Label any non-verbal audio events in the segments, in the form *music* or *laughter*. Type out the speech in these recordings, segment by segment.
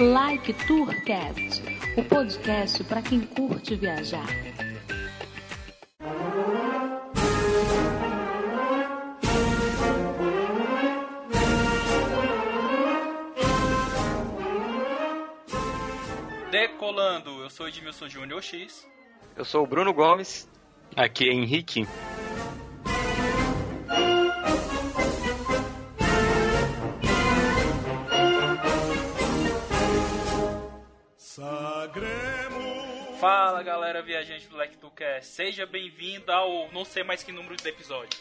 Like Tourcast, o podcast para quem curte viajar. Decolando, eu sou Edmilson Júnior X. Eu sou o Bruno Gomes. Aqui é Henrique. Fala galera viajante do LectuCast, seja bem-vindo ao não sei mais que número de episódio.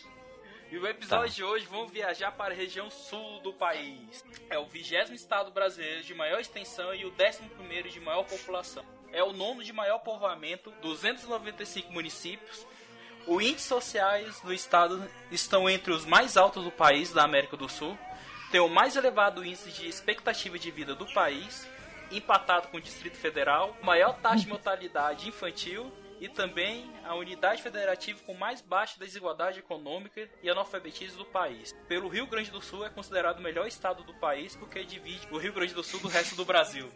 E o episódio tá. de hoje vamos viajar para a região sul do país. É o vigésimo estado brasileiro de maior extensão e o décimo primeiro de maior população. É o nono de maior povoamento, 295 municípios. Os índices sociais do estado estão entre os mais altos do país da América do Sul. Tem o mais elevado índice de expectativa de vida do país empatado com o Distrito Federal, maior taxa de mortalidade infantil e também a unidade federativa com mais baixa desigualdade econômica e analfabetismo do país. Pelo Rio Grande do Sul é considerado o melhor estado do país porque divide o Rio Grande do Sul do resto do Brasil.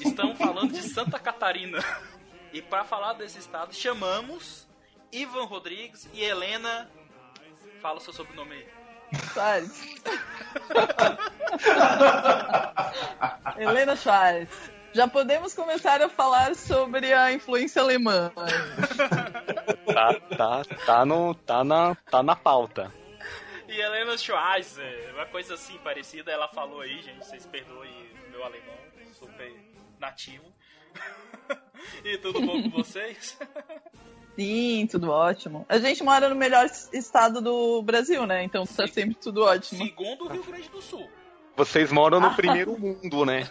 Estamos falando de Santa Catarina. E para falar desse estado, chamamos Ivan Rodrigues e Helena. Fala o seu sobrenome aí. Soares. *laughs* Helena Soares. Já podemos começar a falar sobre a influência alemã. tá, tá, tá, no, tá, na, tá na pauta. E Helena Schweizer, uma coisa assim parecida, ela falou aí, gente, vocês perdoem meu alemão, super nativo. *laughs* e tudo bom com vocês? *laughs* Sim, tudo ótimo. A gente mora no melhor estado do Brasil, né? Então tá sempre tudo ótimo. Segundo o Rio Grande do Sul. Vocês moram no primeiro mundo, né?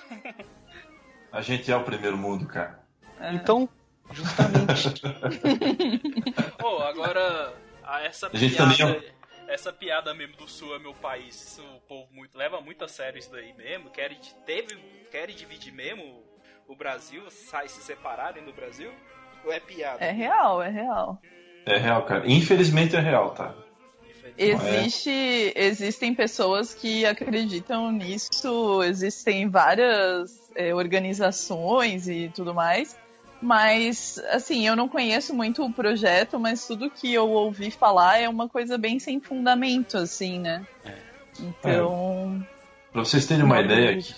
A gente é o primeiro mundo, cara. É. Então, justamente. *laughs* Pô, agora essa piada, é... essa piada mesmo do Sul é meu país, isso o povo muito leva muito a sério isso daí mesmo. Querem teve querem dividir mesmo o Brasil, sai se separarem do Brasil? Ou é piada? É real, é real. É real, cara. Infelizmente é real, tá? Existe, existem pessoas que acreditam nisso, existem várias é, organizações e tudo mais, mas assim, eu não conheço muito o projeto, mas tudo que eu ouvi falar é uma coisa bem sem fundamento, assim, né? É. Então. É. Pra vocês terem uma ideia, aqui,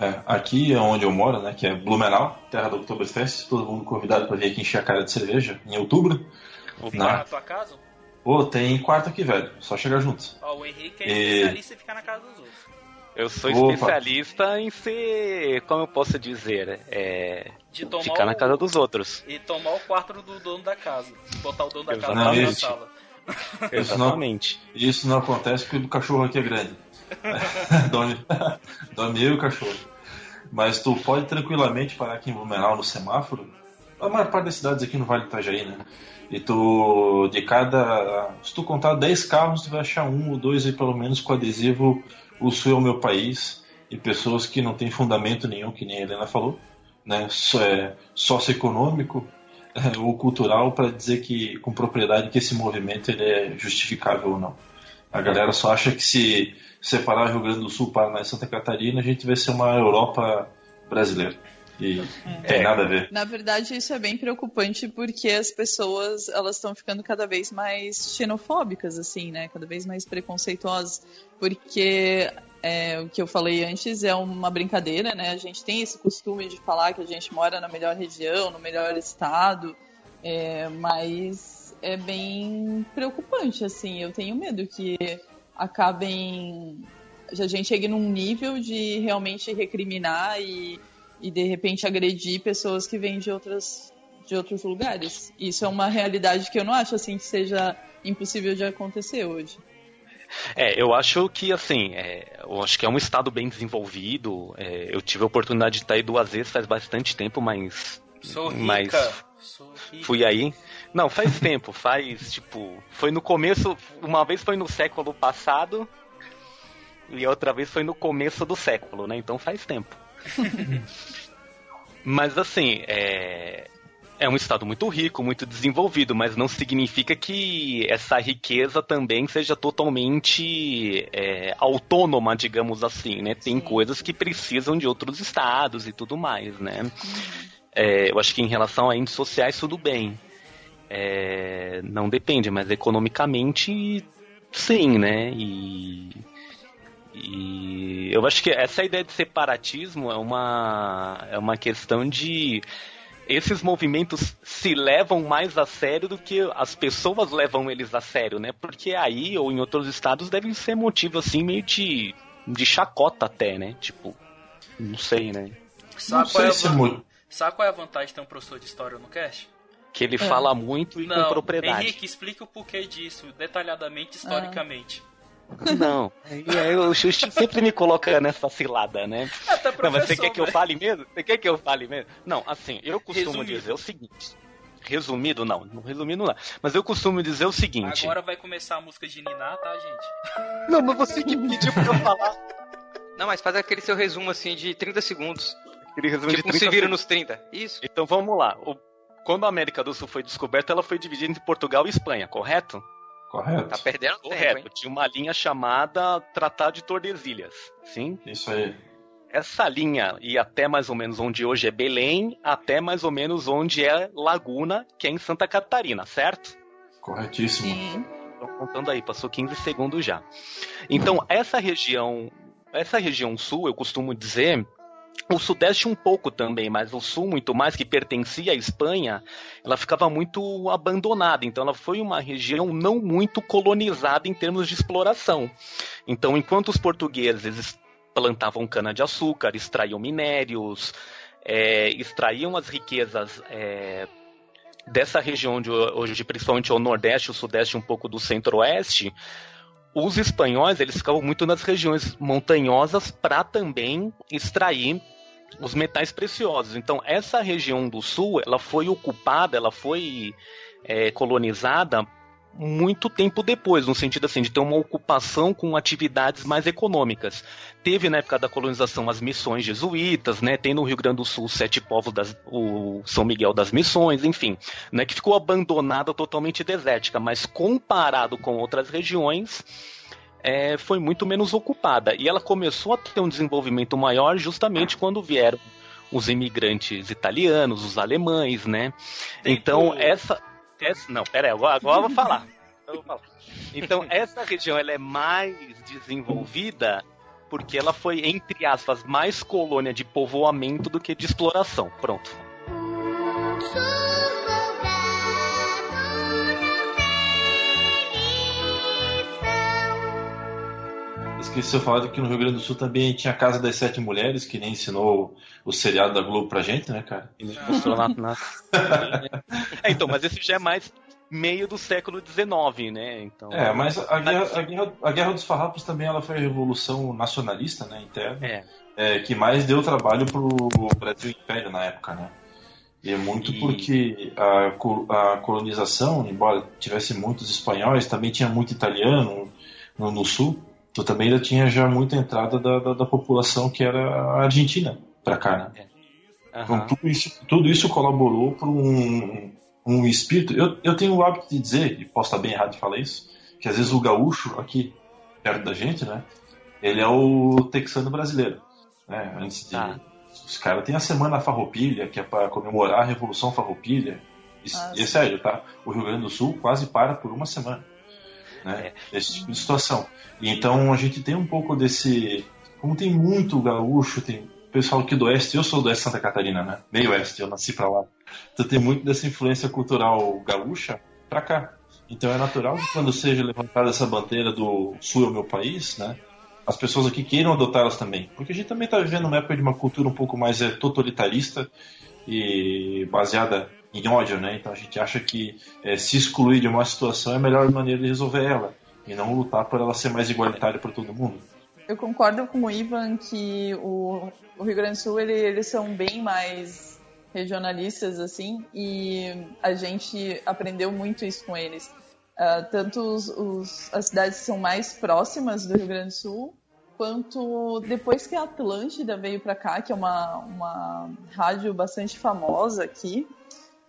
é, aqui é onde eu moro, né, que é Blumenau, terra do Oktoberfest, todo mundo convidado para vir aqui encher a cara de cerveja em outubro. Vou na, na tua casa? Pô, tem quarto aqui, velho. Só chegar juntos. Ó, o Henrique é e... especialista em ficar na casa dos outros. Eu sou Opa. especialista em ser, como eu posso dizer, é. ficar na casa dos outros. E tomar o quarto do dono da casa. Botar o dono da Exatamente. casa na sala. Exatamente. Isso não, isso não acontece porque o cachorro aqui é grande. dorme, dorme eu e o cachorro. Mas tu pode tranquilamente parar aqui em Blumenau no semáforo. A maior parte das cidades aqui no Vale do Itajaí, né? E tu, de cada. Se tu contar 10 carros, tu vai achar um ou dois aí, pelo menos, com adesivo O Sul é o meu país. E pessoas que não têm fundamento nenhum, que nem a Helena falou, né? É, socioeconômico é, ou cultural, para dizer que, com propriedade, que esse movimento ele é justificável ou não. A galera só acha que se separar Rio Grande do Sul, Paraná e Santa Catarina, a gente vai ser uma Europa brasileira. E é. tem nada a ver. Na verdade, isso é bem preocupante porque as pessoas elas estão ficando cada vez mais xenofóbicas, assim, né? Cada vez mais preconceituosas. Porque é, o que eu falei antes é uma brincadeira, né? A gente tem esse costume de falar que a gente mora na melhor região, no melhor estado, é, mas é bem preocupante, assim. Eu tenho medo que acabem. A gente chegue num nível de realmente recriminar e, e de repente agredir pessoas que vêm de outras de outros lugares. Isso é uma realidade que eu não acho assim que seja impossível de acontecer hoje. É, eu acho que assim, é, eu acho que é um estado bem desenvolvido. É, eu tive a oportunidade de estar aí duas vezes faz bastante tempo, mas. Sou rica. Mas Sou rica. fui aí. Não, faz tempo, faz, tipo, foi no começo, uma vez foi no século passado e outra vez foi no começo do século, né? Então faz tempo. *laughs* Mas assim, é... é um estado muito rico, muito desenvolvido, mas não significa que essa riqueza também seja totalmente é, autônoma, digamos assim, né? Tem Sim. coisas que precisam de outros estados e tudo mais, né? É, eu acho que em relação a índices sociais tudo bem. É, não depende, mas economicamente sim, né? E, e eu acho que essa ideia de separatismo é uma, é uma questão de esses movimentos se levam mais a sério do que as pessoas levam eles a sério, né? Porque aí ou em outros estados devem ser motivo assim meio de, de chacota até, né? Tipo, não sei, né? Sabe, não qual, é a, sabe qual é a vantagem de ter um professor de história no cast? Que ele é. fala muito e não, com propriedade. Henrique, explica o porquê disso, detalhadamente, historicamente. Ah. Não, o Xuxa sempre me coloca nessa cilada, né? É, não, mas você quer que eu fale mesmo? Você quer que eu fale mesmo? Não, assim, eu costumo Resumido. dizer o seguinte. Resumido, não, não resumido não. Mas eu costumo dizer o seguinte. Agora vai começar a música de Niná, tá, gente? Não, mas você que pediu pra eu falar. Não, mas faz aquele seu resumo assim de 30 segundos. Aquele resumo tipo, de 30 se vira nos 30. Isso. Então vamos lá. O... Quando a América do Sul foi descoberta, ela foi dividida entre Portugal e Espanha, correto? Correto. Tá perdendo Correto. tempo? Tinha uma linha chamada Tratado de Tordesilhas. Sim? Isso aí. Essa linha ia até mais ou menos onde hoje é Belém, até mais ou menos onde é Laguna, que é em Santa Catarina, certo? Corretíssimo. Sim. Tô contando aí, passou 15 segundos já. Então, essa região, essa região sul, eu costumo dizer, o Sudeste um pouco também, mas o Sul muito mais, que pertencia à Espanha, ela ficava muito abandonada. Então ela foi uma região não muito colonizada em termos de exploração. Então, enquanto os portugueses plantavam cana-de-açúcar, extraíam minérios, é, extraíam as riquezas é, dessa região de hoje, principalmente o Nordeste, o Sudeste, um pouco do Centro-Oeste, os espanhóis eles ficavam muito nas regiões montanhosas para também extrair os metais preciosos. Então essa região do sul ela foi ocupada, ela foi é, colonizada muito tempo depois, no sentido assim de ter uma ocupação com atividades mais econômicas. Teve na época da colonização as missões jesuítas, né? Tem no Rio Grande do Sul sete povos das, o São Miguel das Missões, enfim, né? Que ficou abandonada, totalmente desértica, mas comparado com outras regiões, é, foi muito menos ocupada. E ela começou a ter um desenvolvimento maior justamente quando vieram os imigrantes italianos, os alemães, né? Então, essa não, pera aí, agora, agora eu vou falar. Eu vou falar. Então, essa região ela é mais desenvolvida porque ela foi, entre aspas, mais colônia de povoamento do que de exploração. Pronto. Esqueci de falar que no Rio Grande do Sul também tinha a Casa das Sete Mulheres, que nem ensinou o seriado da Globo pra gente, né, cara? E mostrou na, na... *laughs* é, então, mas esse já é mais meio do século XIX, né? Então, é, mas a guerra, a guerra, a guerra dos Farrapos também ela foi a revolução nacionalista, né, interna, é. É, que mais deu trabalho pro Brasil Império na época, né? E é muito e... porque a, a colonização, embora tivesse muitos espanhóis, também tinha muito italiano no, no sul, tu também ainda tinha já muita entrada da, da, da população que era a argentina para cá, né? Uhum. Então, tudo isso, tudo isso colaborou para um, um espírito. Eu, eu tenho o hábito de dizer, e posso estar bem errado de falar isso, que às vezes o gaúcho aqui perto da gente, né? Ele é o texano brasileiro, né? Antes de ah. os caras têm a semana farroupilha, que é para comemorar a Revolução Farroupilha. E, e é sério, tá? O Rio Grande do Sul quase para por uma semana né? É. Esse tipo de situação. Então a gente tem um pouco desse. Como tem muito gaúcho, tem pessoal aqui do oeste, eu sou do oeste Santa Catarina, né? Meio oeste, eu nasci pra lá. Então tem muito dessa influência cultural gaúcha pra cá. Então é natural que quando seja levantada essa bandeira do sul é o meu país, né? As pessoas aqui queiram adotá-las também. Porque a gente também está vivendo uma época de uma cultura um pouco mais é, totalitarista e baseada em ódio, né? Então a gente acha que é, se excluir de uma situação é a melhor maneira de resolver ela e não lutar por ela ser mais igualitária para todo mundo. Eu concordo com o Ivan que o, o Rio Grande do Sul ele, eles são bem mais regionalistas assim e a gente aprendeu muito isso com eles. Uh, tanto os, os, as cidades que são mais próximas do Rio Grande do Sul quanto depois que a Atlântida veio para cá, que é uma, uma rádio bastante famosa aqui,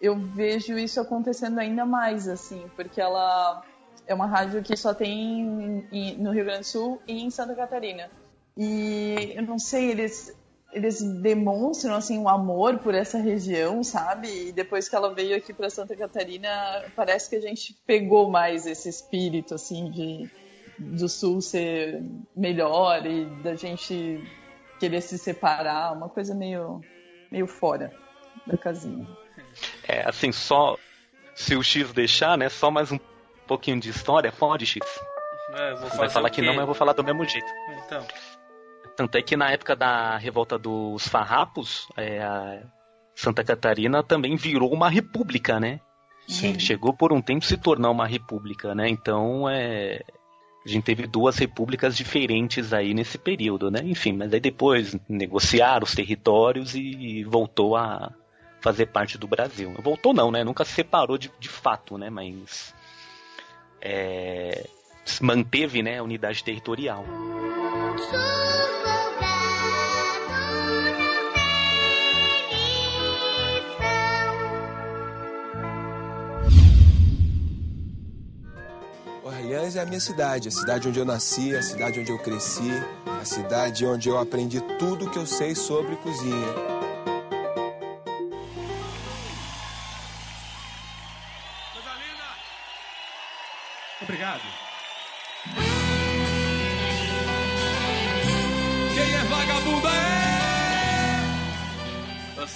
eu vejo isso acontecendo ainda mais, assim, porque ela é uma rádio que só tem em, no Rio Grande do Sul e em Santa Catarina. E eu não sei, eles eles demonstram assim um amor por essa região, sabe? E depois que ela veio aqui para Santa Catarina, parece que a gente pegou mais esse espírito assim de do sul ser melhor e da gente querer se separar, uma coisa meio meio fora da casinha. É, assim, só se o X deixar, né? Só mais um pouquinho de história, pode X. É, vou Vai falar que não, mas eu vou falar do mesmo jeito. Então, Tanto é que na época da revolta dos farrapos, é, a Santa Catarina também virou uma república, né? Sim. Chegou por um tempo se tornar uma república, né? Então, é, a gente teve duas repúblicas diferentes aí nesse período, né? Enfim, mas aí depois negociaram os territórios e voltou a fazer parte do Brasil. Voltou não, né? Nunca se separou de, de fato, né? Mas é, manteve, né, a unidade territorial. Orleans é a minha cidade, a cidade onde eu nasci, a cidade onde eu cresci, a cidade onde eu aprendi tudo que eu sei sobre cozinha. Obrigado. Quem é vagabundo é?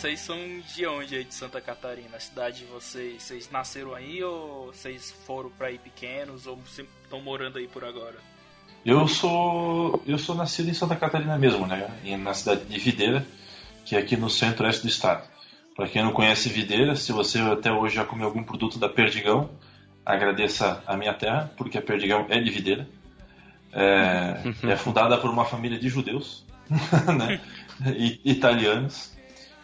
vocês são de onde aí de Santa Catarina? A cidade de vocês? Vocês nasceram aí ou vocês foram pra aí pequenos ou estão morando aí por agora? Eu sou eu sou nascido em Santa Catarina mesmo, né? E Na cidade de Videira, que é aqui no centro-oeste do estado. Para quem não conhece Videira, se você até hoje já comeu algum produto da Perdigão, agradeça a minha terra, porque a Perdigão é de Videira. É, *laughs* é fundada por uma família de judeus, *laughs* né? E- italianos.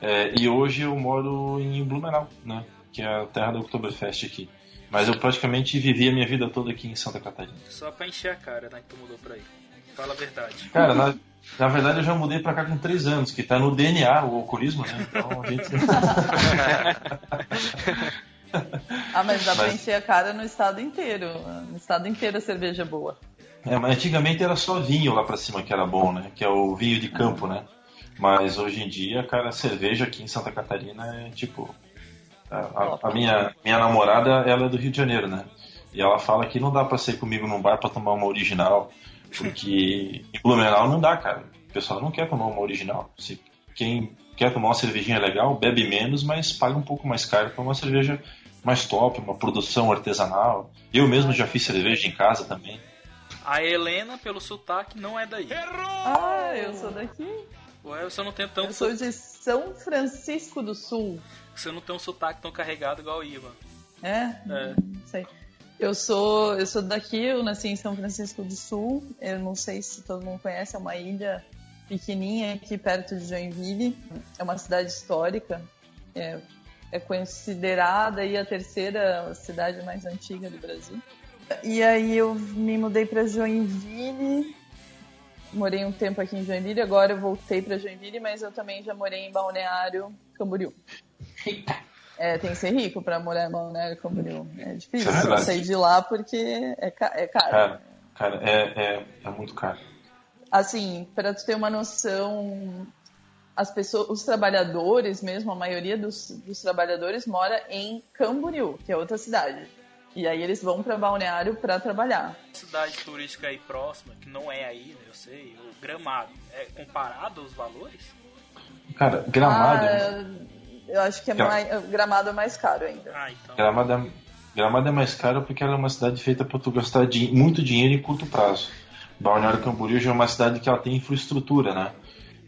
É, e hoje eu moro em Blumenau, né? Que é a terra da Oktoberfest aqui. Mas eu praticamente vivi a minha vida toda aqui em Santa Catarina. Só pra encher a cara, né, que tu mudou pra aí. Fala a verdade. Cara, na, na verdade eu já mudei pra cá com 3 anos, que tá no DNA o alcoolismo, né? Então a gente. *laughs* *laughs* Ah, mas dá pra Mas- encher a cara no estado inteiro. No estado inteiro a cerveja é boa. É, mas antigamente era só vinho lá pra cima que era bom, né? Que é o vinho de campo, né? Mas hoje em dia, cara, a cerveja aqui em Santa Catarina é tipo. A, a- a minha, minha namorada, ela é do Rio de Janeiro, né? E ela fala que não dá pra sair comigo num bar pra tomar uma original, porque em Blumenau não dá, cara. O pessoal não quer tomar uma original. Se quem quer tomar uma cervejinha legal, bebe menos, mas paga um pouco mais caro pra uma cerveja mais top, uma produção artesanal. Eu mesmo já fiz cerveja em casa também. A Helena, pelo sotaque, não é daí. Ah, eu sou daqui. Ué, você não tem Eu tanto sou de São Francisco do Sul. Você não tem um sotaque tão carregado igual o Ivan. É? É. Não sei. Eu sou, eu sou daqui, eu nasci em São Francisco do Sul. Eu não sei se todo mundo conhece, é uma ilha pequenininha aqui perto de Joinville. É uma cidade histórica. É, é considerada aí a terceira cidade mais antiga do Brasil. E aí eu me mudei para Joinville. Morei um tempo aqui em Joinville, agora eu voltei para Joinville, mas eu também já morei em Balneário Camboriú. *laughs* É, tem que ser rico pra morar em Balneário Camboriú. É difícil É sair de lá porque é, ca- é caro. Cara, cara é, é, é muito caro. Assim, para tu ter uma noção, as pessoas, os trabalhadores mesmo, a maioria dos, dos trabalhadores mora em Camboriú, que é outra cidade. E aí eles vão para Balneário para trabalhar. Cidade turística aí próxima, que não é aí, né, eu sei, o Gramado. É comparado aos valores? Cara, Gramado, Ah, eu acho que é Gra- mais, Gramado é mais caro ainda. Ah, então. Gramado, é, Gramado é mais caro porque ela é uma cidade feita para tu gastar di- muito dinheiro em curto prazo. Balneário Camboriú já é uma cidade que ela tem infraestrutura, né?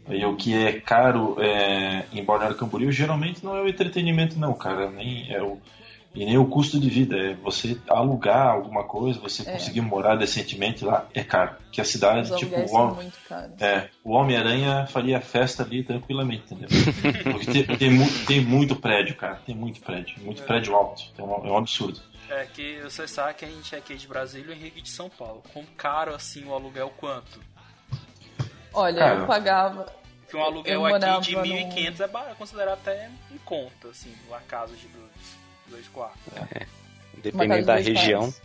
E o que é caro é, em Balneário Camboriú geralmente não é o entretenimento não, cara, nem é o e nem o custo de vida, é você alugar alguma coisa, você É. conseguir morar decentemente lá, é caro. Que a cidade, Os tipo, o são Hom- muito caros. é, o Homem-Aranha faria festa ali tranquilamente, entendeu? Porque tem, tem, mu- tem muito prédio, cara. Tem muito prédio. Muito prédio alto. É um, é um absurdo. É que você sabe que a gente é aqui de Brasília e o Henrique de São Paulo. Com caro assim o aluguel quanto? Olha, Cara. eu pagava. que um aluguel aqui de morava 1.500 é ba- é considerado até em conta, assim, uma casa de dois, dois quartos. Uma Dependendo da região. quartos.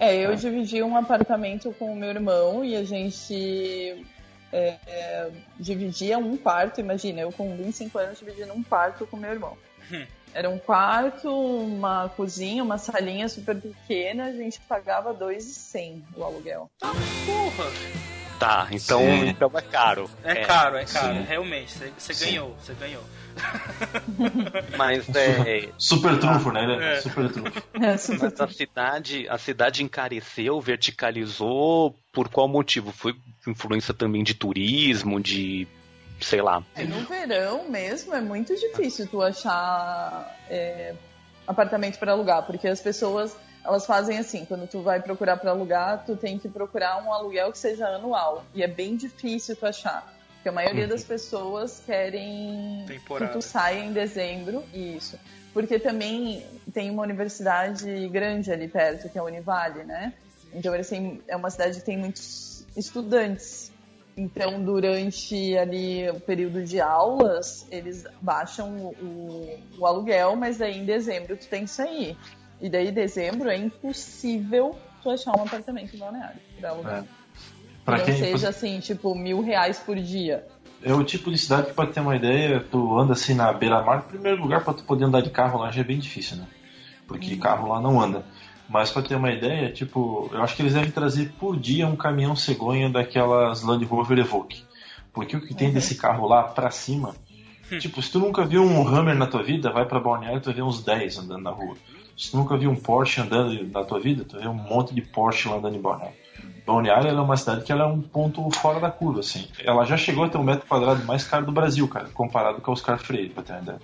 É, eu dividi um apartamento com o meu irmão e a gente é, é, dividia um quarto. Imagina, eu com 25 anos dividindo um quarto com meu irmão. Hum. Era um quarto, uma cozinha, uma salinha super pequena. A gente pagava 2,100 o aluguel. Porra! Tá, então, Sim. então é caro. É, caro, é caro, Sim. realmente. Você- ganhou, você ganhou. *laughs* Mas é. *laughs* Super trunfo, né? É É. Super trunfo. *laughs* É, super Mas a cidade, a cidade encareceu, verticalizou. Por qual motivo? Foi influência também de turismo, de sei lá. É, No verão mesmo é muito difícil tu achar é, apartamento para alugar, porque as pessoas elas fazem assim, quando tu vai procurar para alugar, tu tem que procurar um aluguel que seja anual e é bem difícil tu achar, porque a maioria das pessoas querem Temporada. que tu saia em dezembro, isso. Porque também tem uma universidade grande ali perto, que é a Univale, né? Então eles têm, é uma cidade que tem muitos estudantes. Então, durante ali o período de aulas, eles baixam o, o- o aluguel, mas daí em dezembro tu tem que sair. E daí em dezembro é impossível tu achar um apartamento em balneário pra alugar. É. Pra Não quem seja assim, tipo, mil reais por dia. é o tipo de cidade que, pra ter uma ideia, tu anda assim na beira-mar, em primeiro lugar, pra tu poder andar de carro lá já é bem difícil, né? Porque carro lá não anda. Mas pra ter uma ideia, tipo, eu acho que eles devem trazer por dia um caminhão cegonha daquelas Land Rover Evoque. Porque o que tem desse carro lá pra cima, tipo, se tu nunca viu um Hammer na tua vida, vai pra Balneário tu vai ver uns 10 andando na rua. Tu nunca viu um Porsche andando na tua vida, tu vê um monte de Porsche lá andando em Balneário. Balneário é uma cidade que ela é um ponto fora da curva, assim. Ela já chegou a ter um metro quadrado mais caro do Brasil, cara, comparado com Oscar Freire, pra ter uma ideia.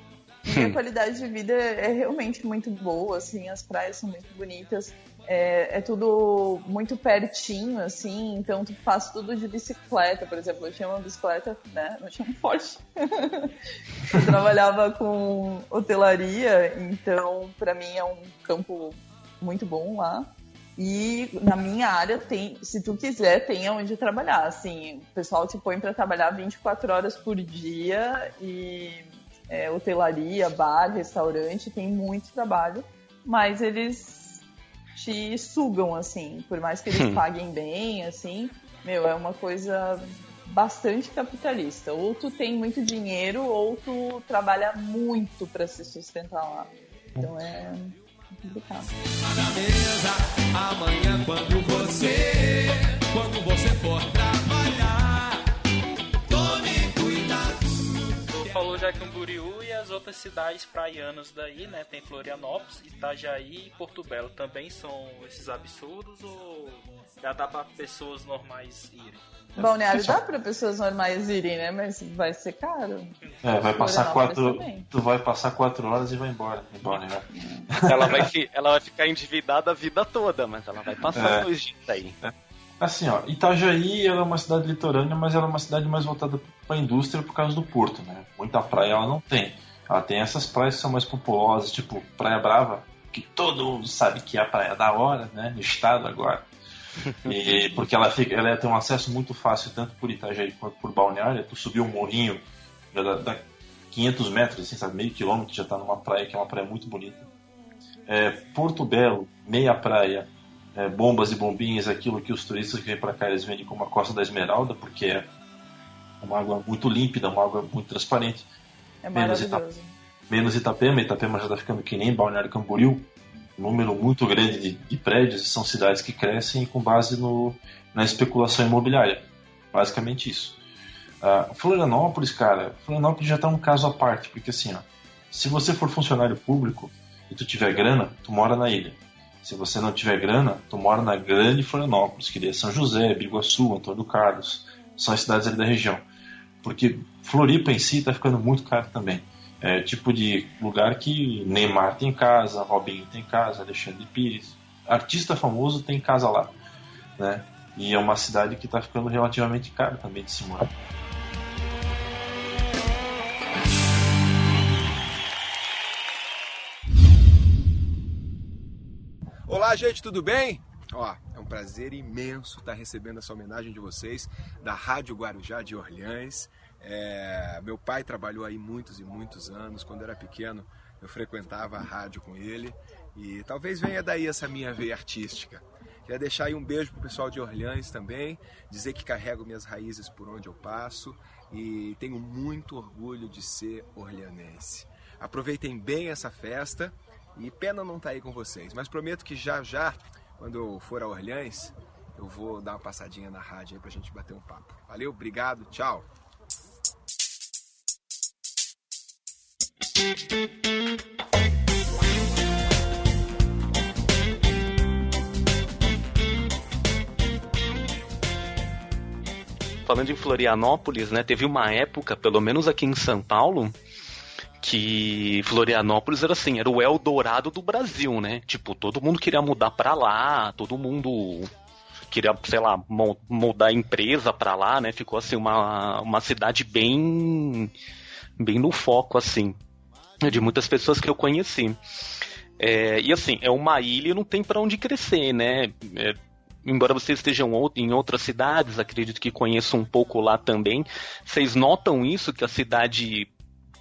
E a qualidade de vida é realmente muito boa, assim, as praias são muito bonitas, é, é tudo muito pertinho, assim, então tu faz tudo de bicicleta, por exemplo, eu tinha uma bicicleta, né, eu tinha um Porsche. *laughs* eu trabalhava com hotelaria, então pra mim é um campo muito bom lá. E na minha área tem, se tu quiser, tem onde trabalhar, assim, o pessoal te põe pra trabalhar 24 horas por dia e é, hotelaria, bar, restaurante, tem muito trabalho, mas eles te sugam, assim, por mais que eles paguem bem, assim, meu, é uma coisa bastante capitalista. Ou tu tem muito dinheiro, ou tu trabalha muito para se sustentar lá. Então é complicado. Amanhã quando você, quando você for trabalhar, já Camboriú e as outras cidades praianas daí, né? Tem Florianópolis, Itajaí e Porto Belo. Também são esses absurdos ou já dá pra pessoas normais irem? Balneário dá para pessoas normais irem, né? Mas vai ser caro. É, vai passar quatro. também. Tu vai passar quatro horas e vai embora. Embora, né? Ela vai, fi- ela vai ficar endividada a vida toda, mas ela vai passar É. dois dias aí. Assim, ó, Itajaí ela é uma cidade litorânea, mas ela é uma cidade mais voltada para a indústria por causa do porto, né? Muita praia ela não tem. Ela tem essas praias que são mais populosas, tipo Praia Brava, que todo mundo sabe que é a praia da hora, né? No estado agora. E *laughs* porque ela fica, ela tem um acesso muito fácil tanto por Itajaí quanto por Balneário. Tu subir um morrinho já dá, dá 500 metros, assim, sabe, meio quilômetro já tá numa praia que é uma praia muito bonita. É, Porto Belo, meia praia, é, bombas e bombinhas, aquilo que os turistas que vêm para cá eles vendem como a Costa da Esmeralda, porque é uma água muito límpida, uma água muito transparente. É Menos maravilhoso. Menos Itapema, Itapema já está ficando que nem Balneário Camboriú, um número muito grande de, de prédios, são cidades que crescem com base no, na especulação imobiliária. Basicamente isso. Ah, Florianópolis, cara, Florianópolis já está um caso à parte, porque assim, ó, se você for funcionário público e tu tiver grana, tu mora na ilha. Se você não tiver grana, tu mora na grande Florianópolis, que é São José, Biguaçu, Antônio Carlos, são as cidades ali da região. Porque Floripa em si está ficando muito caro também. É tipo de lugar que Neymar tem casa, Robinho tem casa, Alexandre Pires, artista famoso tem casa lá, né? E é uma cidade que está ficando relativamente cara também de se morar. Olá, gente, tudo bem? Ó, é um prazer imenso estar recebendo essa homenagem de vocês da Rádio Guarujá de Orleans. É, meu pai trabalhou aí muitos e muitos anos. Quando era pequeno, eu frequentava a rádio com ele. E talvez venha daí essa minha veia artística. Queria deixar aí um beijo pro pessoal de Orleans também, dizer que carrego minhas raízes por onde eu passo e tenho muito orgulho de ser orleanense. Aproveitem bem essa festa e pena não estar aí com vocês, mas prometo que já já, quando eu for a Orleans, eu vou dar uma passadinha na rádio aí pra gente bater um papo. Valeu, obrigado, tchau. Falando em Florianópolis, né, teve uma época, pelo menos aqui em São Paulo, que Florianópolis era assim, era o Eldorado do Brasil, né? Tipo, todo mundo queria mudar pra lá, todo mundo queria, sei lá, mudar a empresa pra lá, né? Ficou assim uma, uma cidade bem bem no foco assim, de muitas pessoas que eu conheci. É, e assim, é uma ilha e não tem pra onde crescer, né? É, embora vocês estejam em outras cidades, acredito que conheçam um pouco lá também. Vocês notam isso que a cidade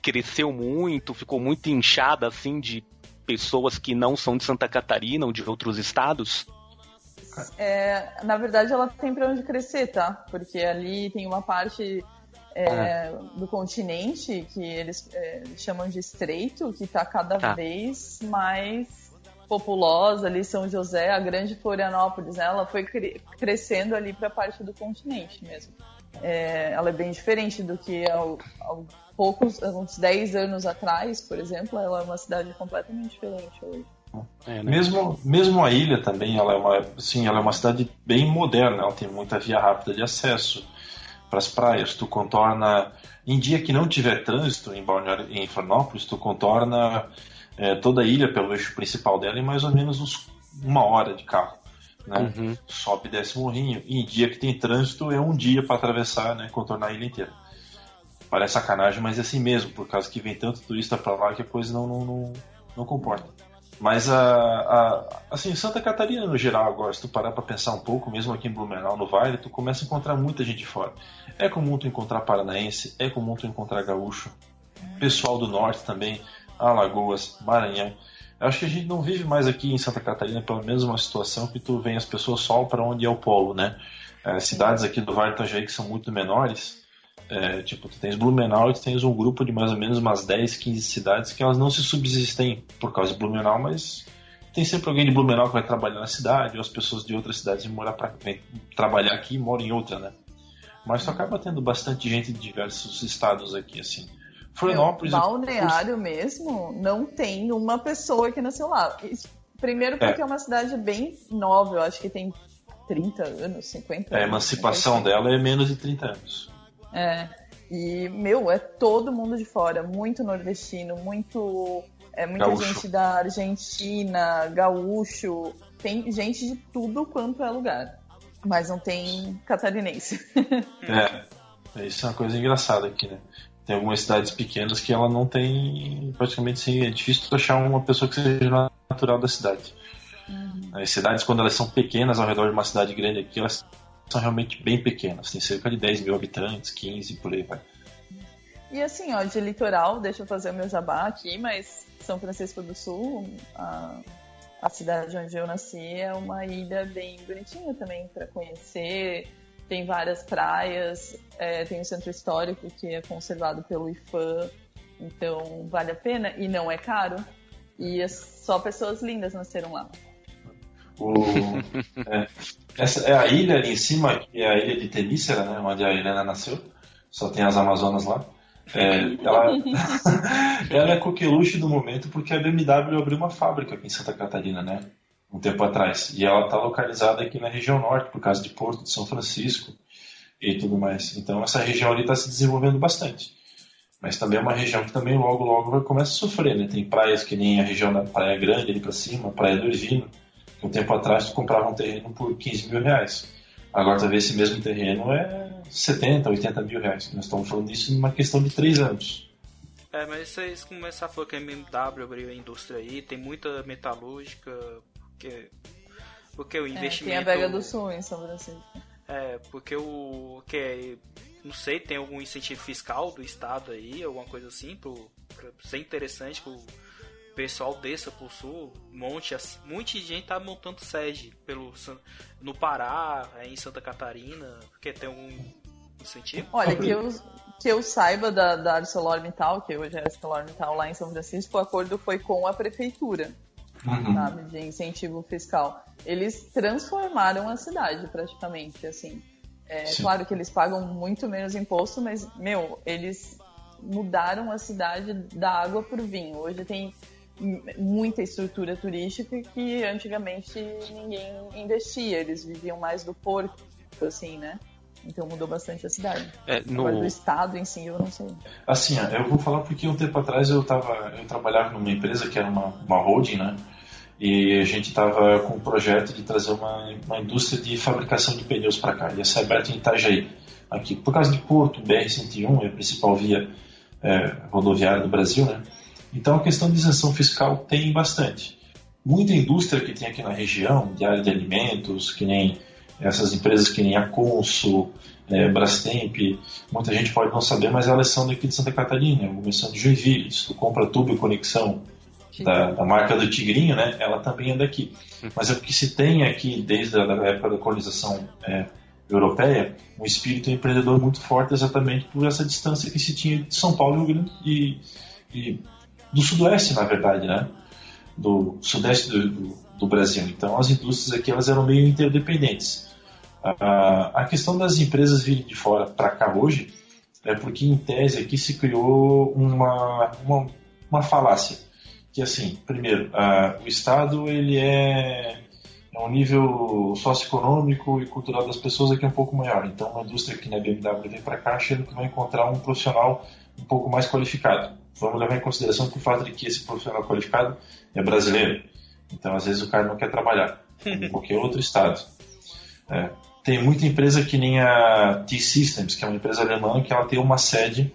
cresceu muito, ficou muito inchada assim de pessoas que não são de Santa Catarina ou de outros estados? É, na verdade, ela tem pra onde crescer, tá? Porque ali tem uma parte é, do continente que eles é, chamam de estreito, que tá cada Tá. vez mais populosa ali, São José, a grande Florianópolis, né? ela foi cre- crescendo ali pra parte do continente mesmo. É, ela é bem diferente do que há, há poucos, uns 10 anos atrás, por exemplo, ela é uma cidade completamente diferente hoje. É, né? Mesmo, mesmo a ilha também, ela é uma, sim, ela é uma cidade bem moderna, ela tem muita via rápida de acesso para as praias. Tu contorna, em dia que não tiver trânsito em Balneário, em Florianópolis, tu contorna é, toda a ilha pelo eixo principal dela em mais ou menos uns, uma hora de carro. Né? Uhum. Sobe e desce morrinho. E em dia que tem trânsito é um dia para atravessar, né, contornar a ilha inteira. Parece sacanagem, mas é assim mesmo, por causa que vem tanto turista para lá que a coisa não, não, não, não comporta. Mas a, a, assim, Santa Catarina no geral agora, se tu parar pra pensar um pouco, mesmo aqui em Blumenau, no Vale, tu começa a encontrar muita gente de fora. É comum tu encontrar paranaense, é comum tu encontrar gaúcho, pessoal do norte também, Alagoas, Maranhão. Eu acho que a gente não vive mais aqui em Santa Catarina, pelo menos uma situação que tu vem as pessoas só para onde é o polo, né? É, cidades aqui do Vale do Itajaí que são muito menores, é, tipo, tu tens Blumenau e tu tens um grupo de mais ou menos umas 10, 15 cidades que elas não se subsistem por causa de Blumenau, mas tem sempre alguém de Blumenau que vai trabalhar na cidade, ou as pessoas de outras cidades vêm morar pra, vêm trabalhar aqui e moram em outra, né? Mas tu acaba tendo bastante gente de diversos estados aqui, assim. Florianópolis. Meu, balneário mesmo, não tem uma pessoa que nasceu lá. Primeiro porque é. uma cidade bem nova, eu acho que tem 30 anos, 50 A anos. emancipação assim. dela é menos de 30 anos. É. E, meu, é todo mundo de fora, muito nordestino, muito. É, muita Gaúcho. gente da Argentina, gaúcho, tem gente de tudo quanto é lugar. Mas não tem catarinense. *laughs* É. Isso é uma coisa engraçada aqui, né? Tem algumas cidades pequenas que ela não tem. Praticamente assim, é difícil achar uma pessoa que seja natural da cidade. As cidades, quando elas são pequenas ao redor de uma cidade grande aqui, elas são realmente bem pequenas. Tem cerca de 10 mil habitantes, 15 por aí vai. E assim, ó, de litoral, deixa eu fazer o meu jabá aqui, mas São Francisco do Sul, a, a cidade onde eu nasci, é uma ilha bem bonitinha também para conhecer. Tem várias praias, é, tem o centro histórico que é conservado pelo IFAM, então vale a pena e não é caro. E é só pessoas lindas nasceram lá. O, é, essa é a ilha ali em cima, que é a ilha de Temícera, né, onde a Helena nasceu. Só tem as Amazonas lá. É, ela, *laughs* ela é coqueluche do momento porque a BMW abriu uma fábrica aqui em Santa Catarina, né? Um tempo atrás. E ela está localizada aqui na região norte, por causa de Porto de São Francisco e tudo mais. Então essa região ali está se desenvolvendo bastante. Mas também é uma região que também logo logo vai começar a sofrer, né? Tem praias que nem a região da Praia Grande ali para cima, Praia do Ervino, que um tempo atrás tu comprava um terreno por 15 mil reais. Agora talvez esse mesmo terreno é 70, 80 mil reais. Nós estamos falando disso numa questão de 3 anos. É, mas vocês começaram a falar que a BMW abriu a indústria aí, tem muita metalúrgica, porque, porque o É, investimento... tem a Vega do Sul em São Francisco. É, porque o que é não sei, tem algum incentivo fiscal do estado aí, alguma coisa assim, pro, pra ser interessante pro pessoal desça pro sul, monte, as- muita gente tá montando sede pelo, no Pará, aí em Santa Catarina, porque tem algum incentivo? Olha, que eu, que eu saiba da, da ArcelorMittal, que hoje é ArcelorMittal lá em São Francisco, o acordo foi com a prefeitura, Uhum. sabe, de incentivo fiscal. Eles transformaram a cidade praticamente, assim. É Sim. claro que eles pagam muito menos imposto, mas, meu, eles mudaram a cidade da água pro vinho. Hoje tem muita estrutura turística que antigamente ninguém investia. Eles viviam mais do porto, assim, né? Então mudou bastante a cidade. É, no, Agora do estado em si, eu não sei. Assim, ó, eu vou falar porque um tempo atrás eu tava, eu trabalhava numa empresa que era uma, uma holding, né? E a gente estava com um projeto de trazer uma, uma indústria de fabricação de pneus para cá. Ia ser aberta em Itajaí, aqui. Por causa de Porto, BR-101 é a principal via é, rodoviária do Brasil, né? Então a questão de isenção fiscal tem bastante. Muita indústria que tem aqui na região, de área de alimentos, que nem essas empresas que nem a Consul, é, Brastemp, muita gente pode não saber, mas elas são daqui de Santa Catarina, algumas são de Joinville. Se tu compra tubo e conexão da, da marca do Tigrinho, né, ela também é daqui. Mas é porque se tem aqui, desde a da época da colonização é, europeia, um espírito empreendedor muito forte exatamente por essa distância que se tinha de São Paulo e, e, e do sudoeste, na verdade, né? do sudeste do, do, do Brasil. Então, as indústrias aqui elas eram meio interdependentes. A, a questão das empresas virem de fora para cá hoje é porque, em tese, aqui se criou uma, uma, uma falácia. Que, assim, primeiro, ah, o Estado ele é, é um nível socioeconômico e cultural das pessoas aqui um pouco maior. Então, uma indústria que na BMW vem para cá achando que vai encontrar um profissional um pouco mais qualificado. Vamos levar em consideração que o fato de que esse profissional qualificado é brasileiro. Então, às vezes, o cara não quer trabalhar em *laughs* qualquer outro estado. É. Tem muita empresa que nem a T-Systems, que é uma empresa alemã, que ela tem uma sede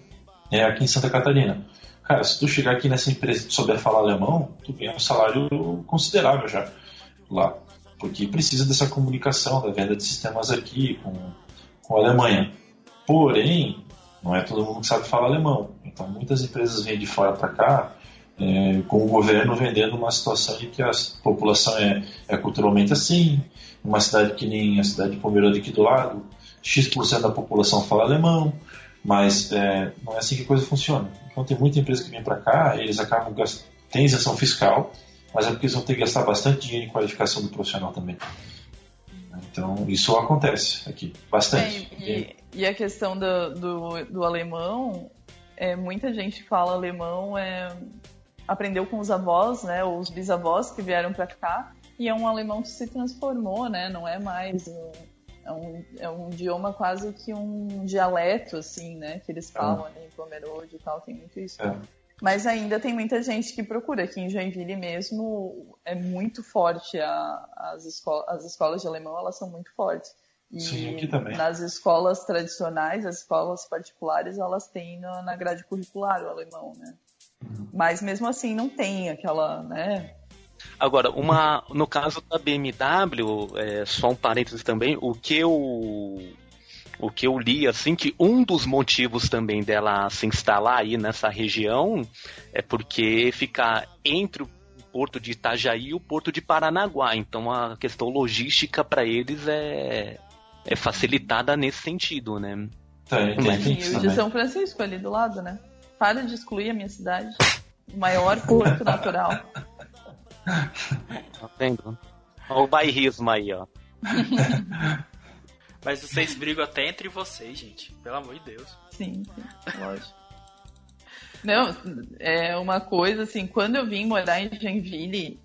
é, aqui em Santa Catarina. Cara, se tu chegar aqui nessa empresa e souber falar alemão, tu ganha um salário considerável já lá. Porque precisa dessa comunicação, da venda de sistemas aqui com, com a Alemanha. Porém, não é todo mundo que sabe falar alemão. Então, muitas empresas vêm de fora para cá é, com o governo vendendo uma situação em que a população é, é culturalmente assim, uma cidade que nem a cidade de Pomerode aqui do lado, X% da população fala alemão, mas é, não é assim que a coisa funciona. Então tem muita empresa que vem para cá, eles acabam gastando, tem isenção fiscal, mas é porque eles vão ter que gastar bastante dinheiro em qualificação do profissional também. Então isso acontece aqui, bastante. E, e, a questão do, do, do, alemão, é, muita gente fala alemão, é, aprendeu com os avós, né, ou os bisavós que vieram para cá, e é um alemão que se transformou, né, não é mais um, é um, é um idioma quase que um dialeto, assim, né, que eles falam ali em Pomerode e tal, tem muito isso. É. Mas ainda tem muita gente que procura. Aqui em Joinville mesmo é muito forte a, as, as escolas de alemão, elas são muito fortes. E Sim, aqui também. nas escolas tradicionais, as escolas particulares, elas têm na, na grade curricular o alemão, né? Uhum. Mas mesmo assim não tem aquela, né? Agora, uma, no caso da BMW, é, só um parênteses também, o que eu o que eu li, assim, que um dos motivos também dela se instalar aí nessa região é porque fica entre o porto de Itajaí e o porto de Paranaguá. Então a questão logística para eles é, é facilitada nesse sentido, né? Tem, tem, tem e o de São Francisco ali do lado, né? Para de excluir a minha cidade. O maior *laughs* porto natural. Tá vendo? Olha o bairrismo aí, ó. *laughs* Mas vocês brigam até entre vocês, gente. Pelo amor de Deus. Sim, sim, lógico. Não, é uma coisa assim, quando eu vim morar em Joinville,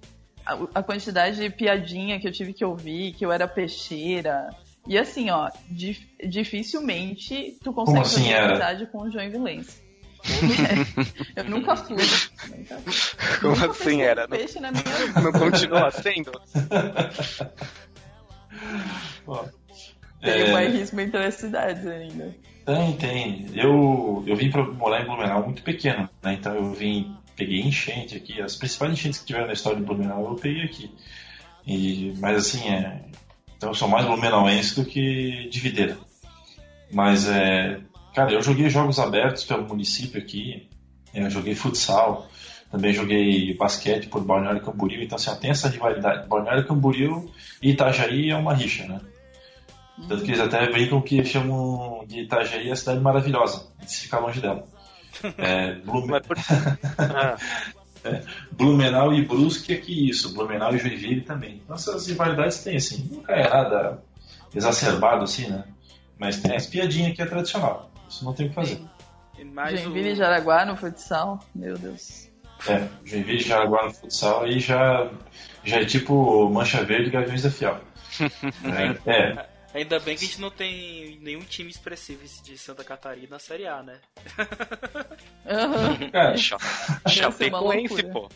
a, a, quantidade de piadinha que eu tive que ouvir, que eu era peixeira. E assim, ó, dif, dificilmente tu consegue assim fazer amizade com o Joinvilense. *laughs* eu nunca fui. Nunca, *laughs* Como nunca assim era? Peixe na minha Não continua sendo? *laughs* Tem é... bairrismo entre as cidades ainda. Tem, tem. Eu, eu vim para morar em Blumenau muito pequeno, né? Então eu vim, peguei enchente aqui. As principais enchentes que tiveram na história de Blumenau eu peguei aqui. E, mas assim, é, então eu sou mais blumenauense do que de videira. Mas é, Cara, eu joguei jogos abertos pelo município aqui, eu joguei futsal, também joguei basquete por Balneário Camboriú, então assim, tem essa rivalidade. Balneário Camboriú e Itajaí é uma rixa, né? Tanto que eles até brincam que chamam de Itajaí a cidade maravilhosa, se ficar longe dela. *laughs* É, Blumen- por... *laughs* Ah, Blumenau e Brusque é que isso, Blumenau e Joinville também. Essas rivalidades tem, assim, nunca é nada exacerbado assim, né? Mas tem as piadinhas que é tradicional. Isso não tem o que fazer. E Joinville e o... Jaraguá no futsal, meu Deus. É, Joinville já agora no futsal aí já, já é tipo Mancha Verde e Gaviões da Fiel. *laughs* É, é, Ainda bem que a gente não tem nenhum time expressivo de Santa Catarina na Série A, né? *laughs* Deve ser uma Chapecoense, pô.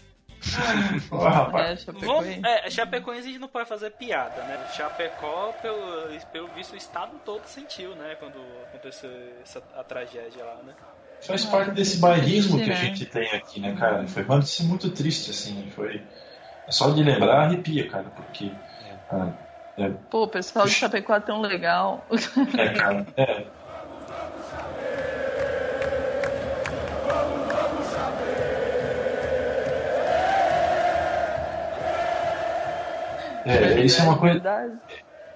rapaz, É, Chapecoense. é, Chapecoense a gente não pode fazer piada, né? Chapecó, pelo, pelo visto, o estado todo sentiu, né? Quando aconteceu essa, a tragédia lá, né? faz parte desse bairrismo que a gente tem aqui, né, cara? Foi notícia muito triste, assim, foi... é Só de lembrar arrepia, cara, porque... ah, é, Pô, o pessoal de Chapecó é tão legal. é, cara, é, É, isso é uma coisa,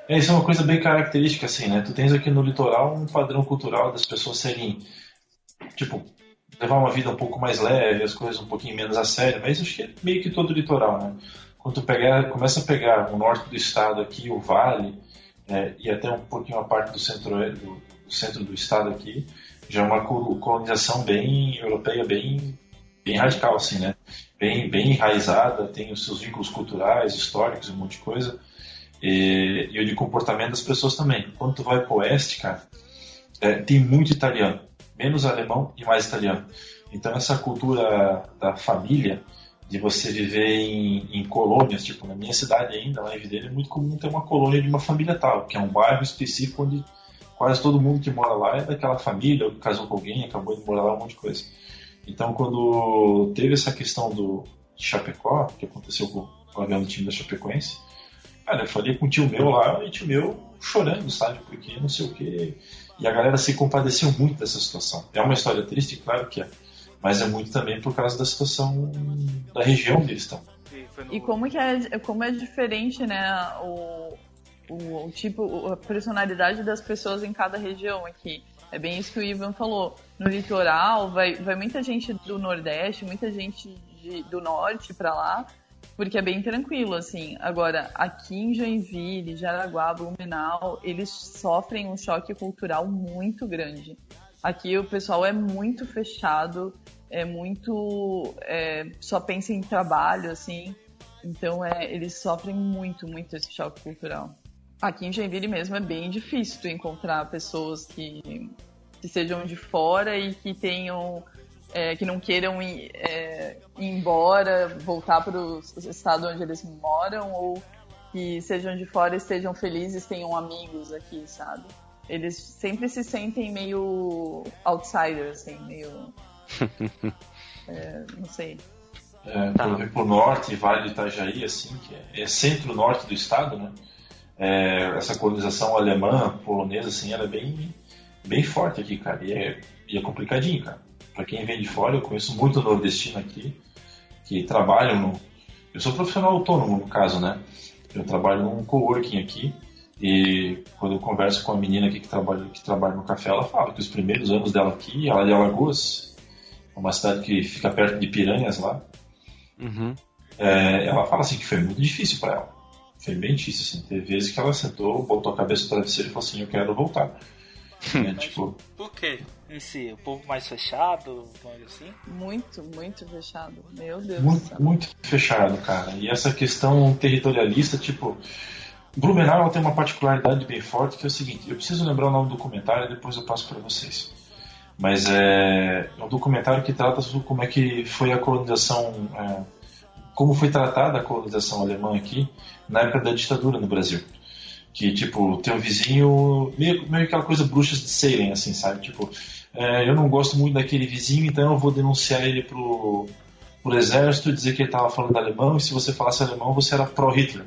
é, isso é uma coisa bem característica, assim, né? Tu tens aqui no litoral um padrão cultural das pessoas serem, tipo, levar uma vida um pouco mais leve, as coisas um pouquinho menos a sério, mas acho que é meio que todo o litoral, né? Quando tu pegar, começa a pegar o norte do estado aqui, o vale, é, e até um pouquinho a parte do centro do, do centro do estado aqui, já é uma col- colonização bem europeia, bem, bem radical, assim, né? Bem, bem enraizada, tem os seus vínculos culturais, históricos, um monte de coisa, e, e o de comportamento das pessoas também. Quando tu vai pro oeste, cara, é, tem muito italiano, menos alemão e mais italiano. Então essa cultura da família, de você viver em, em colônias, tipo na minha cidade ainda, lá em Videira, é muito comum ter uma colônia de uma família tal, que é um bairro específico onde quase todo mundo que mora lá é daquela família, ou casou com alguém, acabou de morar lá, um monte de coisa. Então quando teve essa questão do Chapecó, que aconteceu com o avião do time da Chapecoense, cara, eu falei com um tio meu lá, e tio meu chorando, sabe, porque não sei o que. E a galera se compadeceu muito dessa situação. É uma história triste, claro que é, mas é muito também por causa da situação da região onde eles estão. E, como que é, como é diferente, né, o, o, o tipo, a personalidade das pessoas em cada região aqui. É bem isso que o Ivan falou. No litoral, vai, vai muita gente do Nordeste, muita gente de- do Norte pra lá, porque é bem tranquilo, assim. Agora, aqui em Joinville, Jaraguá, Blumenau, eles sofrem um choque cultural muito grande. Aqui o pessoal é muito fechado, é muito. é, só pensa em trabalho, assim. Então é, eles sofrem muito, muito esse choque cultural. Aqui em Joinville mesmo é bem difícil tu encontrar pessoas que, que sejam de fora e que tenham. é, que não queiram ir, é, ir embora, voltar para o estado onde eles moram, ou que sejam de fora e estejam felizes, tenham amigos aqui, sabe? Eles sempre se sentem meio outsiders, assim, meio. *laughs* é, não sei. É, Tá. Por exemplo, o norte, Vale do Itajaí, assim, que é, é centro-norte do estado, né? É, essa colonização alemã, polonesa, assim, ela é bem, bem forte aqui, cara. E é, e é complicadinho, cara. Pra quem vem de fora, eu conheço muito nordestino aqui, que trabalham no... Eu sou profissional autônomo, no caso, né? Eu trabalho num coworking aqui, e quando eu converso com a menina aqui que trabalha, que trabalha no café, ela fala que os primeiros anos dela aqui, ela é de Alagoas, uma cidade que fica perto de Piranhas lá, Uhum. é, ela fala assim que foi muito difícil para ela. Foi bem difícil, assim. Teve vezes que ela sentou, botou a cabeça no travesseiro e falou assim, eu quero voltar. *laughs* É, tipo, Por quê? Em si, o povo mais fechado, assim? Muito, muito fechado. Meu Deus do muito, céu. muito fechado, cara. E essa questão territorialista, tipo, Blumenau tem uma particularidade bem forte que é o seguinte, eu preciso lembrar o nome do documentário e depois eu passo para vocês. Mas é, um documentário que trata sobre como é que foi a colonização, é, como foi tratada a colonização alemã aqui na época da ditadura no Brasil. Que, tipo, teu vizinho, meio, meio aquela coisa bruxas de Salem, assim, sabe? Tipo, é, eu não gosto muito daquele vizinho, então eu vou denunciar ele pro, pro exército, dizer que ele tava falando alemão, e se você falasse alemão, você era pró-Hitler.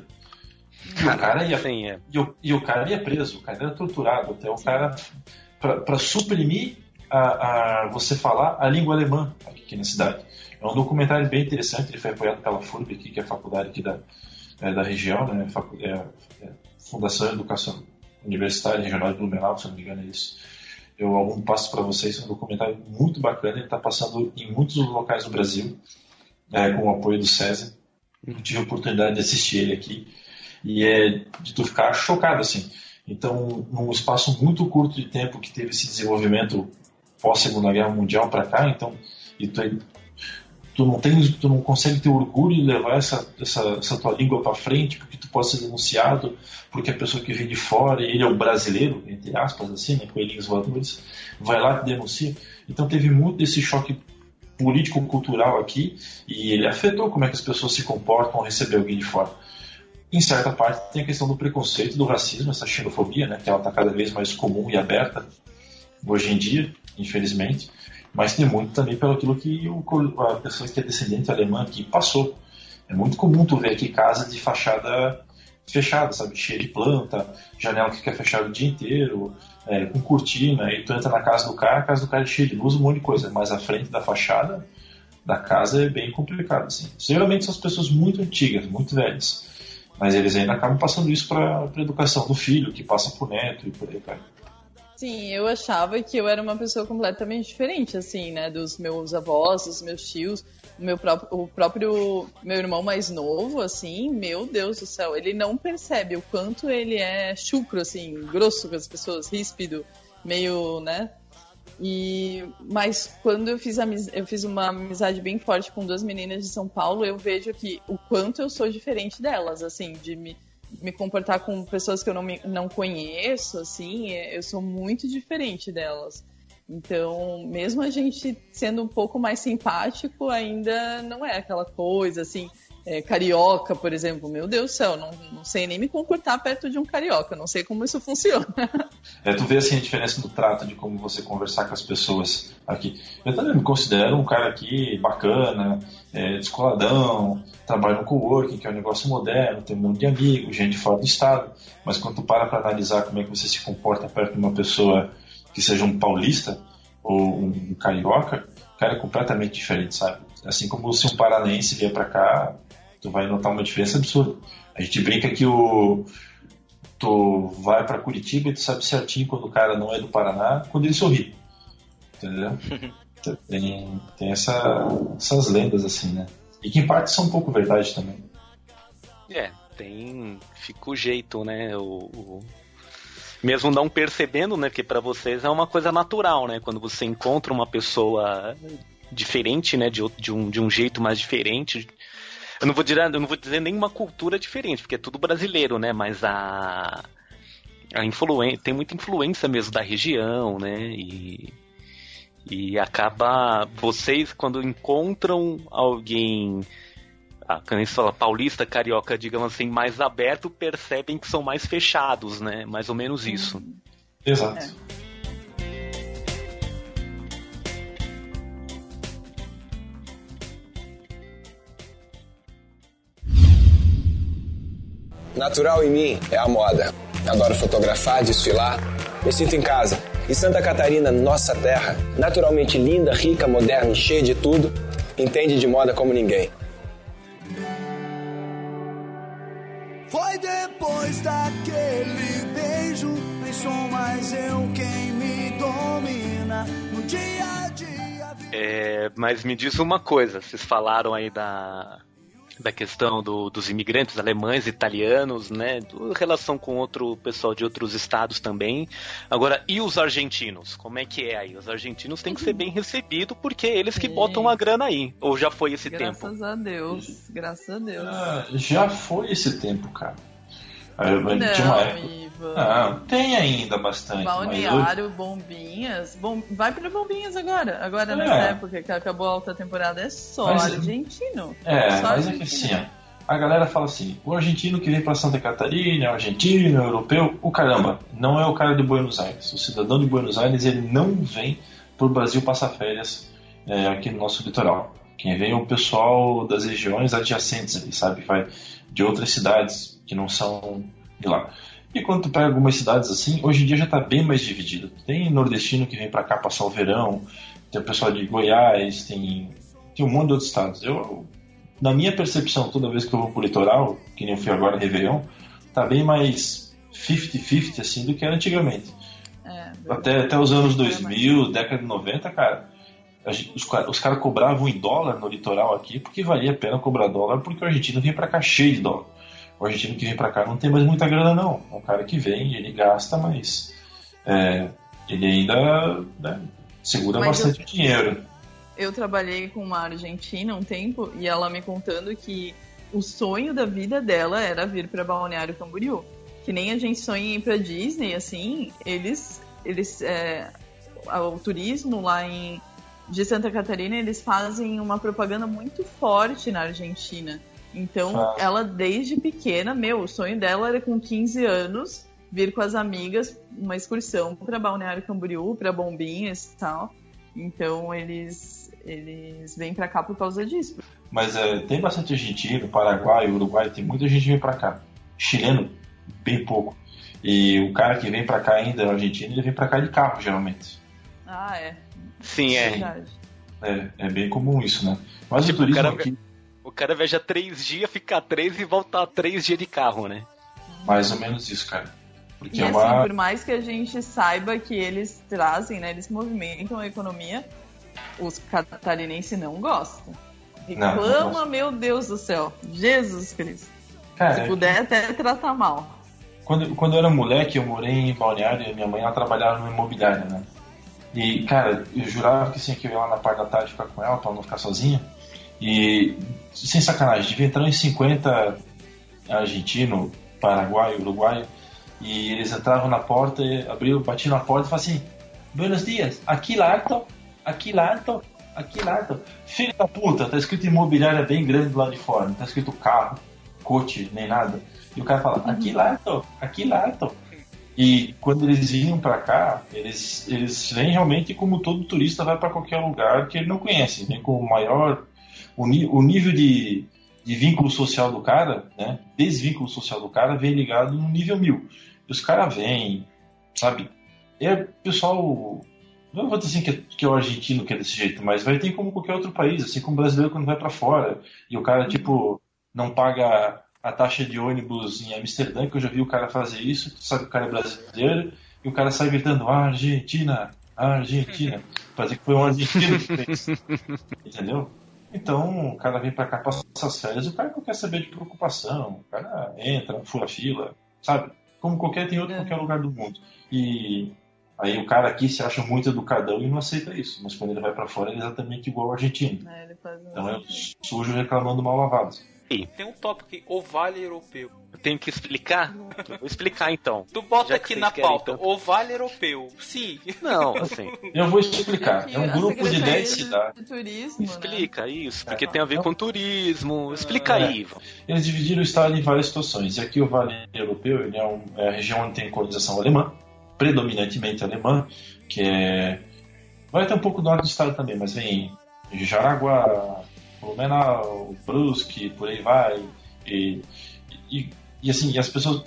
E o cara ia Sim, é. e o, e o cara ia preso, o cara era torturado, até o cara para suprimir a, a, você falar a língua alemã aqui na cidade. É um documentário bem interessante, ele foi apoiado pela FURB, aqui, que é a faculdade aqui da, é, da região, né? É, é, Fundação de Educação Universitária Regional de Blumenau, se não me engano é isso. Eu algum passo para vocês, é um documentário muito bacana, ele está passando em muitos locais do Brasil, é, com o apoio do César. Eu tive a oportunidade de assistir ele aqui e é de tu ficar chocado assim. Então, num espaço muito curto de tempo que teve esse desenvolvimento pós Segunda Guerra Mundial para cá, então e tu, tu não tem, tu não consegue ter orgulho de levar essa, essa, essa tua língua para frente, porque tu pode ser denunciado, porque a pessoa que vem de fora, ele é o brasileiro, entre aspas, assim, né, coelhinhos voadores, vai lá e denuncia. Então teve muito desse choque político-cultural aqui e ele afetou como é que as pessoas se comportam ao receber alguém de fora. Em certa parte tem a questão do preconceito, do racismo, essa xenofobia, né, que ela está cada vez mais comum e aberta hoje em dia, infelizmente, mas tem muito também pelo aquilo que o, a pessoa que é descendente alemã aqui passou. É muito comum tu ver aqui casa de fachada fechada, sabe, cheia de planta, janela que fica fechada o dia inteiro, é, com cortina, e tu entra na casa do cara, a casa do cara é cheia de luz, um monte de coisa, mas a frente da fachada da casa é bem complicado, assim. Geralmente são as pessoas muito antigas, muito velhas, mas eles ainda acabam passando isso para a educação do filho, que passa pro neto e por aí vai. Sim, eu achava que eu era uma pessoa completamente diferente, assim, né, dos meus avós, dos meus tios, o meu próprio, o próprio meu irmão mais novo, assim, meu Deus do céu, ele não percebe o quanto ele é chucro, assim, grosso com as pessoas, ríspido, meio, né? E mas quando eu fiz amiz... eu fiz uma amizade bem forte com duas meninas de São Paulo, eu vejo que o quanto eu sou diferente delas, assim, de me me comportar com pessoas que eu não, me, não conheço, assim, eu sou muito diferente delas. Então, mesmo a gente sendo um pouco mais simpático, ainda não é aquela coisa assim. É, carioca, por exemplo, meu Deus do céu, não, não sei nem me comportar perto de um carioca, não sei como isso funciona. *laughs* É, tu vê assim a diferença do trato de como você conversar com as pessoas aqui. Eu também me considero um cara aqui bacana, é, descoladão, trabalho no coworking, que é um negócio moderno, tem um monte de amigos, gente fora do estado, mas quando tu para para analisar como é que você se comporta perto de uma pessoa que seja um paulista ou um carioca, cara é completamente diferente, sabe? Assim como se um paranaense vier para cá, tu vai notar uma diferença absurda. A gente brinca que o tu vai para Curitiba e tu sabe certinho quando o cara não é do Paraná, quando ele sorri. Entendeu? *laughs* tem, tem essa, essas lendas assim, né? E que em parte são um pouco verdade também. É, tem. Fica o jeito, né? O, o... Mesmo não percebendo, né? Porque para vocês é uma coisa natural, né? Quando você encontra uma pessoa diferente, né? De, de, um, de um jeito mais diferente. Eu não vou dizer, eu não vou dizer nenhuma cultura diferente, porque é tudo brasileiro, né? Mas a. A influência, tem muita influência mesmo da região, né? E, e acaba vocês quando encontram alguém a quando a gente fala paulista, carioca, digamos assim, mais aberto, percebem que são mais fechados, né? Mais ou menos isso. Exato. É. Natural em mim é a moda. Adoro fotografar, desfilar, me sinto em casa. E Santa Catarina, nossa terra, naturalmente linda, rica, moderna e cheia de tudo, entende de moda como ninguém. Foi depois daquele beijo, nem sou mais eu quem me domina no dia a dia. É, mas me diz uma coisa, vocês falaram aí da da questão do, dos imigrantes alemães, italianos, né? Do, relação com outro pessoal de outros estados também. Agora, e os argentinos? Como é que é aí? Os argentinos têm que ser bem recebidos porque é eles que Sim. botam a grana aí. Ou já foi esse Graças tempo? a Deus, graças a Deus. Ah, já foi esse tempo, cara. Aí, não, tinha uma época. Ivan. Tem ainda bastante. Balneário, Bombinhas. Bom, vai para Bombinhas agora. Agora, É. nessa época que acabou a alta temporada, é só Mas- argentino. É, só mas é que argentino. assim, ó, a galera fala assim, o argentino que vem pra Santa Catarina, é um argentino, é um europeu, o caramba, não é o cara de Buenos Aires. O cidadão de Buenos Aires, ele não vem pro Brasil passar férias é, aqui no nosso litoral. Quem vem é o pessoal das regiões adjacentes ali, sabe? Vai de outras cidades que não são de lá. E quando tu pega algumas cidades assim, hoje em dia já está bem mais dividido. Tem nordestino que vem para cá passar o verão, tem o pessoal de Goiás, tem, tem um monte de outros estados. Eu, na minha percepção, toda vez que eu vou pro litoral, que nem eu fui agora Réveillon, tá bem mais 50-50 assim do que era antigamente. É, Até, até os anos 2000, década de 90, cara, os, os caras cobravam em dólar no litoral aqui porque valia a pena cobrar dólar porque o argentino vinha pra cá cheio de dólar. O argentino que vem pra cá não tem mais muita grana, não. É um cara que vem, ele gasta, mas é, ele ainda né, segura Mas bastante dinheiro. Eu trabalhei com uma argentina um tempo e ela me contando que o sonho da vida dela era vir para Balneário Camboriú. Que nem a gente sonha em ir pra Disney, assim, eles. eles é, o turismo lá em de Santa Catarina, eles fazem uma propaganda muito forte na Argentina. Então, Ah. ela desde pequena, meu, o sonho dela era com 15 anos vir com as amigas uma excursão para Balneário Camboriú, para Bombinhas e tal. Então, eles eles vêm para cá por causa disso. Mas é, tem bastante argentino, Paraguai, Uruguai, tem muita gente que vem pra cá. Chileno, bem pouco. E o cara que vem pra cá ainda, argentino, ele vem pra cá de carro, geralmente. Ah, é. Sim, é. É, é bem comum isso, né? Mas Tipo, o turismo o cara- aqui, O cara viaja três dias, fica três e volta três dias de carro, né? mais ou menos isso, cara. Porque E é assim, uma. por mais que a gente saiba que eles trazem, né, eles movimentam a economia, os catarinenses não gostam. Não, não Reclama, gostam. meu Deus do céu. Jesus Cristo. Cara, Se é puder, até tratar mal. Quando, quando eu era moleque, eu morei em Balneário e minha mãe ela trabalhava no imobiliário, né? E, cara, eu jurava que assim, que eu ia lá na parte da tarde ficar com ela pra não ficar sozinha. E, sem sacanagem, devia entrar em 50 argentino, paraguaio, uruguaio. E eles entravam na porta, abriam, batiam na porta e falavam assim: Buenos dias, aqui larto, aqui larto, aqui larto. Filho da puta, tá escrito imobiliária bem grande do lado de fora, não tá escrito carro, coche, nem nada. E o cara fala: aqui larto, aqui larto. E quando eles vinham pra cá, eles, eles vêm realmente como todo turista vai pra qualquer lugar que ele não conhece. Vem com o maior. O, o nível de, de vínculo social do cara, né? Desvínculo social do cara, vem ligado no nível mil. Os caras vêm, sabe? É pessoal. Não vou dizer assim que que é o argentino que é desse jeito, mas vai ter como qualquer outro país, assim como o brasileiro quando vai pra fora. E o cara, tipo, não paga a taxa de ônibus em Amsterdã, que eu já vi o cara fazer isso, tu sabe que o cara é brasileiro, e o cara sai gritando Argentina, Argentina. *laughs* Fazer que foi um argentino que fez. Entendeu? Então, o cara vem pra cá passar as férias, o cara não quer saber de preocupação. O cara entra, fura fila, sabe? Como qualquer tem outro em qualquer lugar do mundo. E aí o cara aqui se acha muito educadão e não aceita isso. Mas quando ele vai pra fora, ele é exatamente igual ao argentino. Um- Então é sujo reclamando mal lavado. Tem um tópico aqui, o Vale Europeu. Eu tenho que explicar? Vou explicar então. Tu bota aqui na pauta, tanto. o Vale Europeu. Sim. Não, *laughs* assim. Eu vou explicar. É um A grupo de Secretaria 10 cidades. de Turismo, né? Explica isso, porque É. tem a ver com turismo. Explica É. aí, Ivan. Eles dividiram o estado em várias situações. E aqui o Vale Europeu ele é, um- é a região onde tem colonização alemã, predominantemente alemã, que é. Vai ter um pouco do norte do estado também, mas vem Jaraguá, Blumenau, Brusque, por aí vai. E, e, e assim, e as pessoas.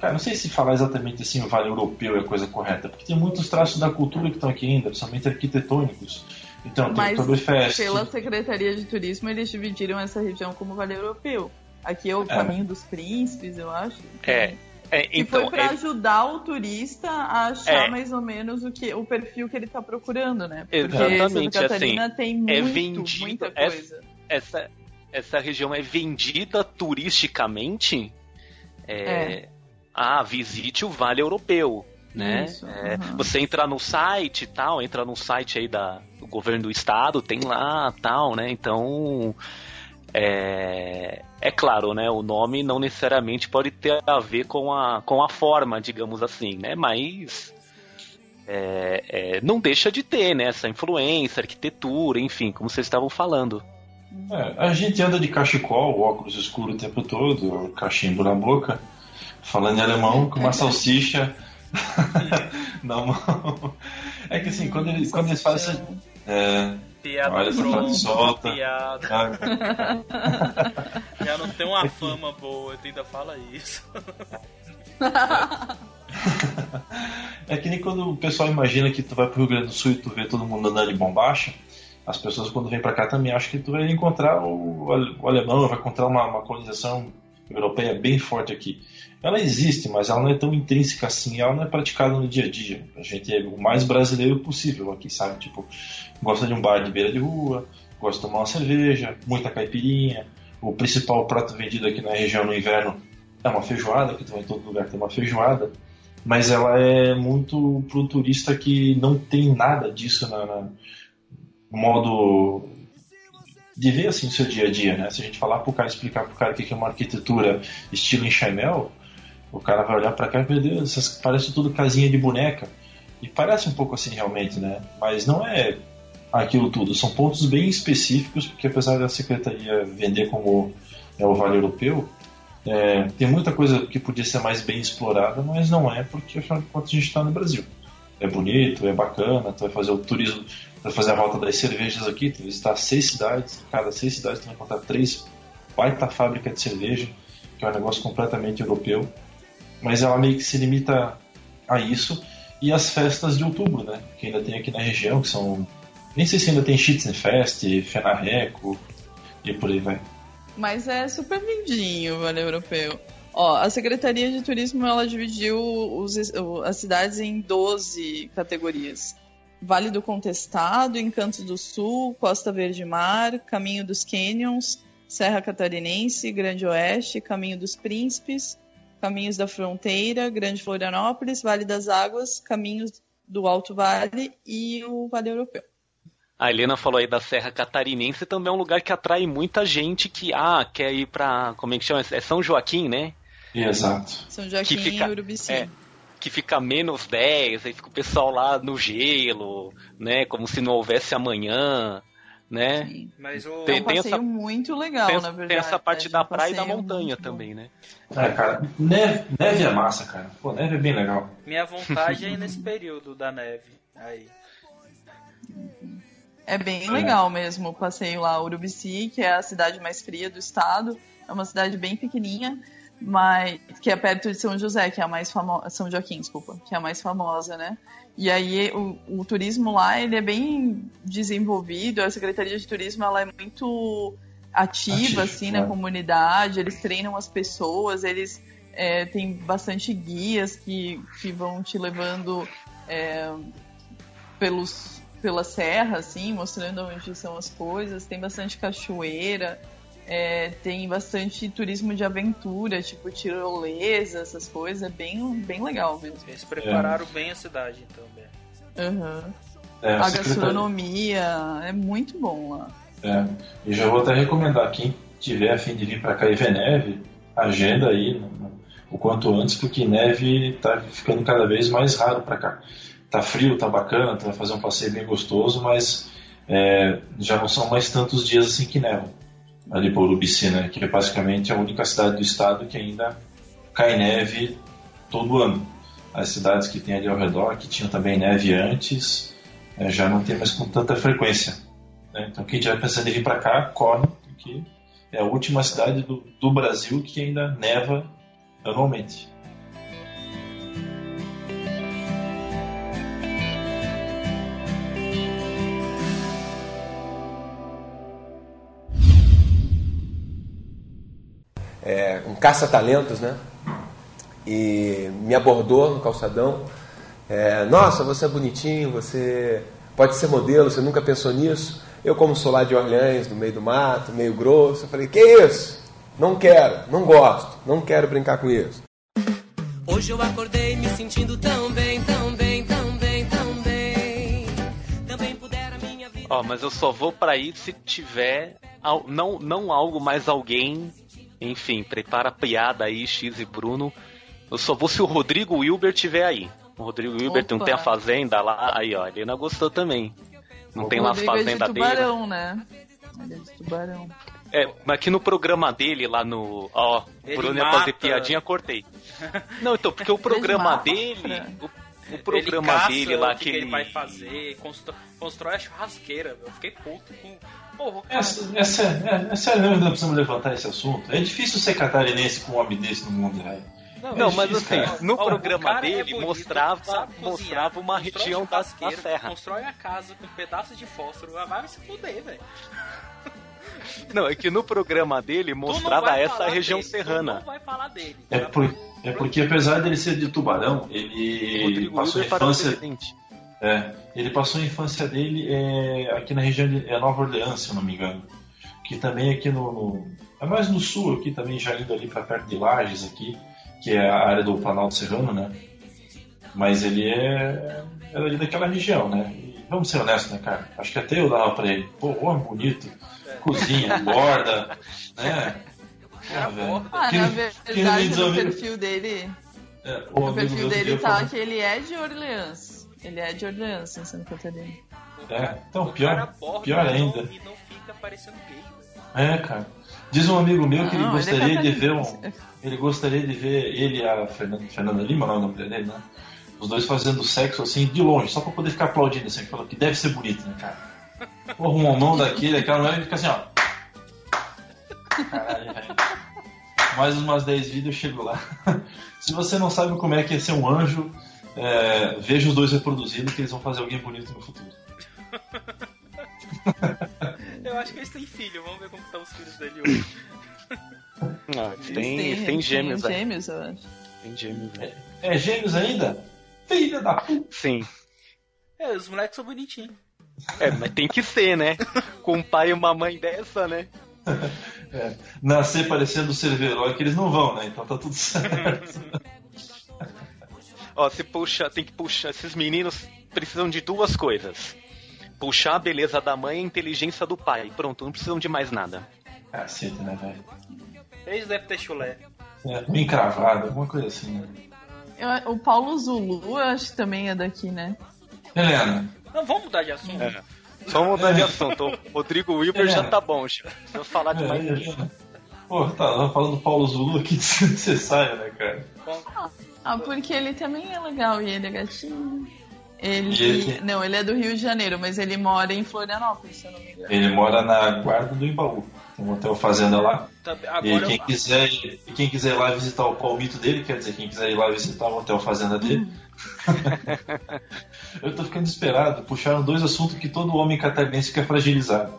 Cara, não sei se falar exatamente assim o Vale Europeu é a coisa correta, porque tem muitos traços da cultura que estão aqui ainda, principalmente arquitetônicos. Então, tem Mas Oktoberfest. pela Secretaria de Turismo, eles dividiram essa região como Vale Europeu. Aqui é o Caminho dos Príncipes, eu acho. É, é, Que então, foi para é- ajudar o turista a achar É. mais ou menos o, que, o perfil que ele está procurando, né? Porque Exatamente, Santa Catarina assim, tem é muito, vendido- muita é- coisa. Essa, essa região é vendida turisticamente. É, É. Ah, visite o Vale Europeu. Né? Isso, É. Você entra no site e tal, entra no site aí da, do governo do estado, tem lá tal, né? Então é, é claro, né? O nome não necessariamente pode ter a ver com a, com a forma, digamos assim, né? Mas é, é, não deixa de ter, né? Essa influência, arquitetura, enfim, como vocês estavam falando. É, a gente anda de cachecol, óculos escuros o tempo todo, cachimbo na boca, falando em alemão com uma salsicha *laughs* na mão. É que assim, quando eles, quando eles fazem. É, Piada Olha pronta, solta. piada. *laughs* Já não tem uma fama boa, tu ainda fala isso. é que nem quando o pessoal imagina que tu vai pro Rio Grande do Sul e tu vê todo mundo andando de bombacha. As pessoas quando vêm para cá também acham que tu vai encontrar o, o alemão, vai encontrar uma, uma colonização europeia bem forte aqui. Ela existe, mas ela não é tão intrínseca assim, ela não é praticada no dia a dia. A gente é o mais brasileiro possível aqui, sabe? Tipo, gosta de um bar de beira de rua, gosta de tomar uma cerveja, muita caipirinha. O principal prato vendido aqui na região no inverno é uma feijoada, que tu vai em todo lugar tem uma feijoada. Mas ela é muito pro turista que não tem nada disso na, na modo de ver assim o seu dia a dia, né? Se a gente falar pro cara, explicar pro cara o que é uma arquitetura estilo enxaimel, o cara vai olhar para cá e meu Deus, parece tudo casinha de boneca. E parece um pouco assim realmente, né? Mas não é aquilo tudo. São pontos bem específicos, porque apesar da secretaria vender como é o Vale Europeu, é, tem muita coisa que podia ser mais bem explorada, mas não é, porque afinal de contas a gente está no Brasil. É bonito, é bacana, tu vai fazer o turismo, vai fazer a volta das cervejas aqui, tu visitar seis cidades, cada seis cidades tu vai encontrar três baita fábrica de cerveja, que é um negócio completamente europeu. Mas ela meio que se limita a isso e as festas de outubro, né? Que ainda tem aqui na região, que são. Nem sei se ainda tem Schützenfest, Fenarreco e por aí vai. Mas é super lindinho o Vale Europeu. Ó, a Secretaria de Turismo ela dividiu os, as cidades em 12 categorias. Vale do Contestado, Encanto do Sul, Costa Verde Mar, Caminho dos Canyons, Serra Catarinense, Grande Oeste, Caminho dos Príncipes, Caminhos da Fronteira, Grande Florianópolis, Vale das Águas, Caminhos do Alto Vale e o Vale Europeu. A Helena falou aí da Serra Catarinense, também é um lugar que atrai muita gente que ah, quer ir para como é que chama? É São Joaquim, né? Exato. São Joaquim fica, e Urubici. É, que fica menos 10, aí fica o pessoal lá no gelo, né? Como se não houvesse amanhã né? Sim. Mas o... Tem, é um passeio essa, muito legal, tem, na verdade. Tem essa parte da praia e da montanha também, né? É, cara, neve, neve é massa, cara. Pô, neve é bem legal. Minha vontade é ir nesse período da neve. Aí. É bem legal mesmo o passeio lá, Urubici, que é a cidade mais fria do estado. É uma cidade bem pequenininha, mas que é perto de São José, que é a mais famosa, São Joaquim, desculpa, que é a mais famosa, né? E aí o, o, turismo lá ele é bem desenvolvido, a Secretaria de Turismo ela é muito ativa assim na comunidade, eles treinam as pessoas, eles é, têm bastante guias que, que vão te levando é, pelos, pela serra, assim, mostrando onde são as coisas, tem bastante cachoeira. É, tem bastante turismo de aventura, tipo tirolesa, essas coisas. É bem, bem legal mesmo. Eles prepararam é. bem a cidade, então, Uhum. É, a gastronomia é muito bom lá. É. E já vou até recomendar quem tiver a fim de vir para cá e ver neve, agenda aí o quanto antes, porque neve tá ficando cada vez mais raro para cá. Tá frio, tá bacana, vai fazer um passeio bem gostoso, mas é, já não são mais tantos dias assim que neva ali por Urubici, né, que é basicamente a única cidade do estado que ainda cai neve todo ano. As cidades que tem ali ao redor, que tinham também neve antes, é, já não tem mais com tanta frequência. Né? Então quem estiver pensando em vir para cá, corre, porque é a última cidade do, do Brasil que ainda neva anualmente. É, um caça-talentos, né? E me abordou no calçadão. É, Nossa, você é bonitinho, você pode ser modelo, você nunca pensou nisso? Eu, como sou lá de Orleans, no meio do mato, meio grosso, eu falei: Que isso? Não quero, não gosto, não quero brincar com isso. Hoje eu acordei me sentindo tão bem, tão bem, tão bem, tão bem. Também pudera minha vida. Ó, oh, mas eu só vou para ir se tiver não, não algo mais alguém enfim, prepara a piada aí, X e Bruno. Eu só vou se o Rodrigo Wilber tiver aí. O Rodrigo Wilber não tem a fazenda lá. Aí, ó, a Helena gostou também. Não o tem lá a fazenda é de tubarão, dele. né? Ele é de tubarão. É, mas aqui no programa dele, lá no. Ó, o Bruno ia fazer piadinha, cortei. *laughs* Não, então, porque o programa dele. O, o programa dele lá que, que ele... vai fazer, constrói, constrói a churrasqueira, eu fiquei puto com Porra, é, é, é, é, sério mesmo que precisamos levantar esse assunto? É difícil ser catarinense com um homem desse no mundo, velho. Não, mas X, assim, cara. no programa é dele bonito, mostrava, sabe cozinhar, mostrava uma região da, da serra. Constrói a casa com pedaços de fósforo. ah, Vai se fuder, velho. Não, é que no programa dele não mostrava essa região dele, serrana. não vai falar dele. É, por- é porque apesar dele ser de Tubarão, ele Rodrigo passou a o infância. presidente. É, ele passou a infância dele é, aqui na região de é Nova Orleans, se eu não me engano. Que também aqui no, no- É mais no sul aqui também, já indo ali para perto de Lages aqui, que é a área do Planalto Serrano, né? Mas ele é, é ali daquela região, né? E vamos ser honestos, né, cara? Acho que até eu dava pra ele. Pô, homem bonito, cozinha, engorda, né? Pô, velho. Ah, Que- na verdade, no perfil dele, É, o amigo perfil dele tá que ele é de Orleans. Ele é de Orleans, em Santa Catarina. É, então, pior, pior não- ainda. E não fica parecendo gay. É, cara. Diz um amigo meu que ele Não, ele é gostaria de ver um. Ele gostaria de ver ele e a Fernanda, Fernanda Lima, não é o nome dele, né? Os dois fazendo sexo assim, de longe, só pra poder ficar aplaudindo assim, falou que deve ser bonito, né, cara? Porra, um mão daquele, aquela mulher fica assim, ó. Caralho, velho. Mais umas 10 vídeos eu chego lá. *laughs* Se você não sabe como é que é ser um anjo, é, veja os dois reproduzindo que eles vão fazer alguém bonito no futuro. *laughs* Eu acho que eles têm filho. Vamos ver como estão os filhos dele hoje. Ah, eles Eles têm, eles têm têm gêmeos, aí. gêmeos, eu acho. Tem gêmeos, né? É gêmeos ainda? Filha da puta! Sim. É, os moleques são bonitinhos. É, mas tem que ser, né? Com um pai e uma mãe dessa, né? *laughs* É, nascer parecendo o Cerveró que eles não vão, né? Então tá tudo certo. *laughs* Ó, se puxa, tem que puxar. Esses meninos precisam de duas coisas: puxar a beleza da mãe e a inteligência do pai. Pronto, não precisam de mais nada. Cacete, né, velho? Eles devem ter chulé. É, um encravado, alguma coisa assim, né? Eu- o Paulo Zulu, eu acho que também é daqui, né? Helena, Não, vamos mudar de assunto. É. Vamos mudar de assunto. O Rodrigo Wilber já tá bom, já. Se eu falar de é, mais Helena. Pô, tá tá falando do Paulo Zulu aqui, *laughs* você sai, né, cara? Ah, porque ele também é legal e ele é gatinho. Ele. Ele- Não, ele é do Rio de Janeiro, mas ele mora em Florianópolis, se eu não me engano. Ele mora na guarda do Embaú. Tem um hotel fazenda lá. Tá- E quem eu... quiser, quem quiser ir lá visitar o palmito dele, quer dizer, quem quiser ir lá visitar o hotel fazenda dele. *laughs* eu tô ficando desesperado. Puxaram dois assuntos que todo homem catarinense quer fragilizar.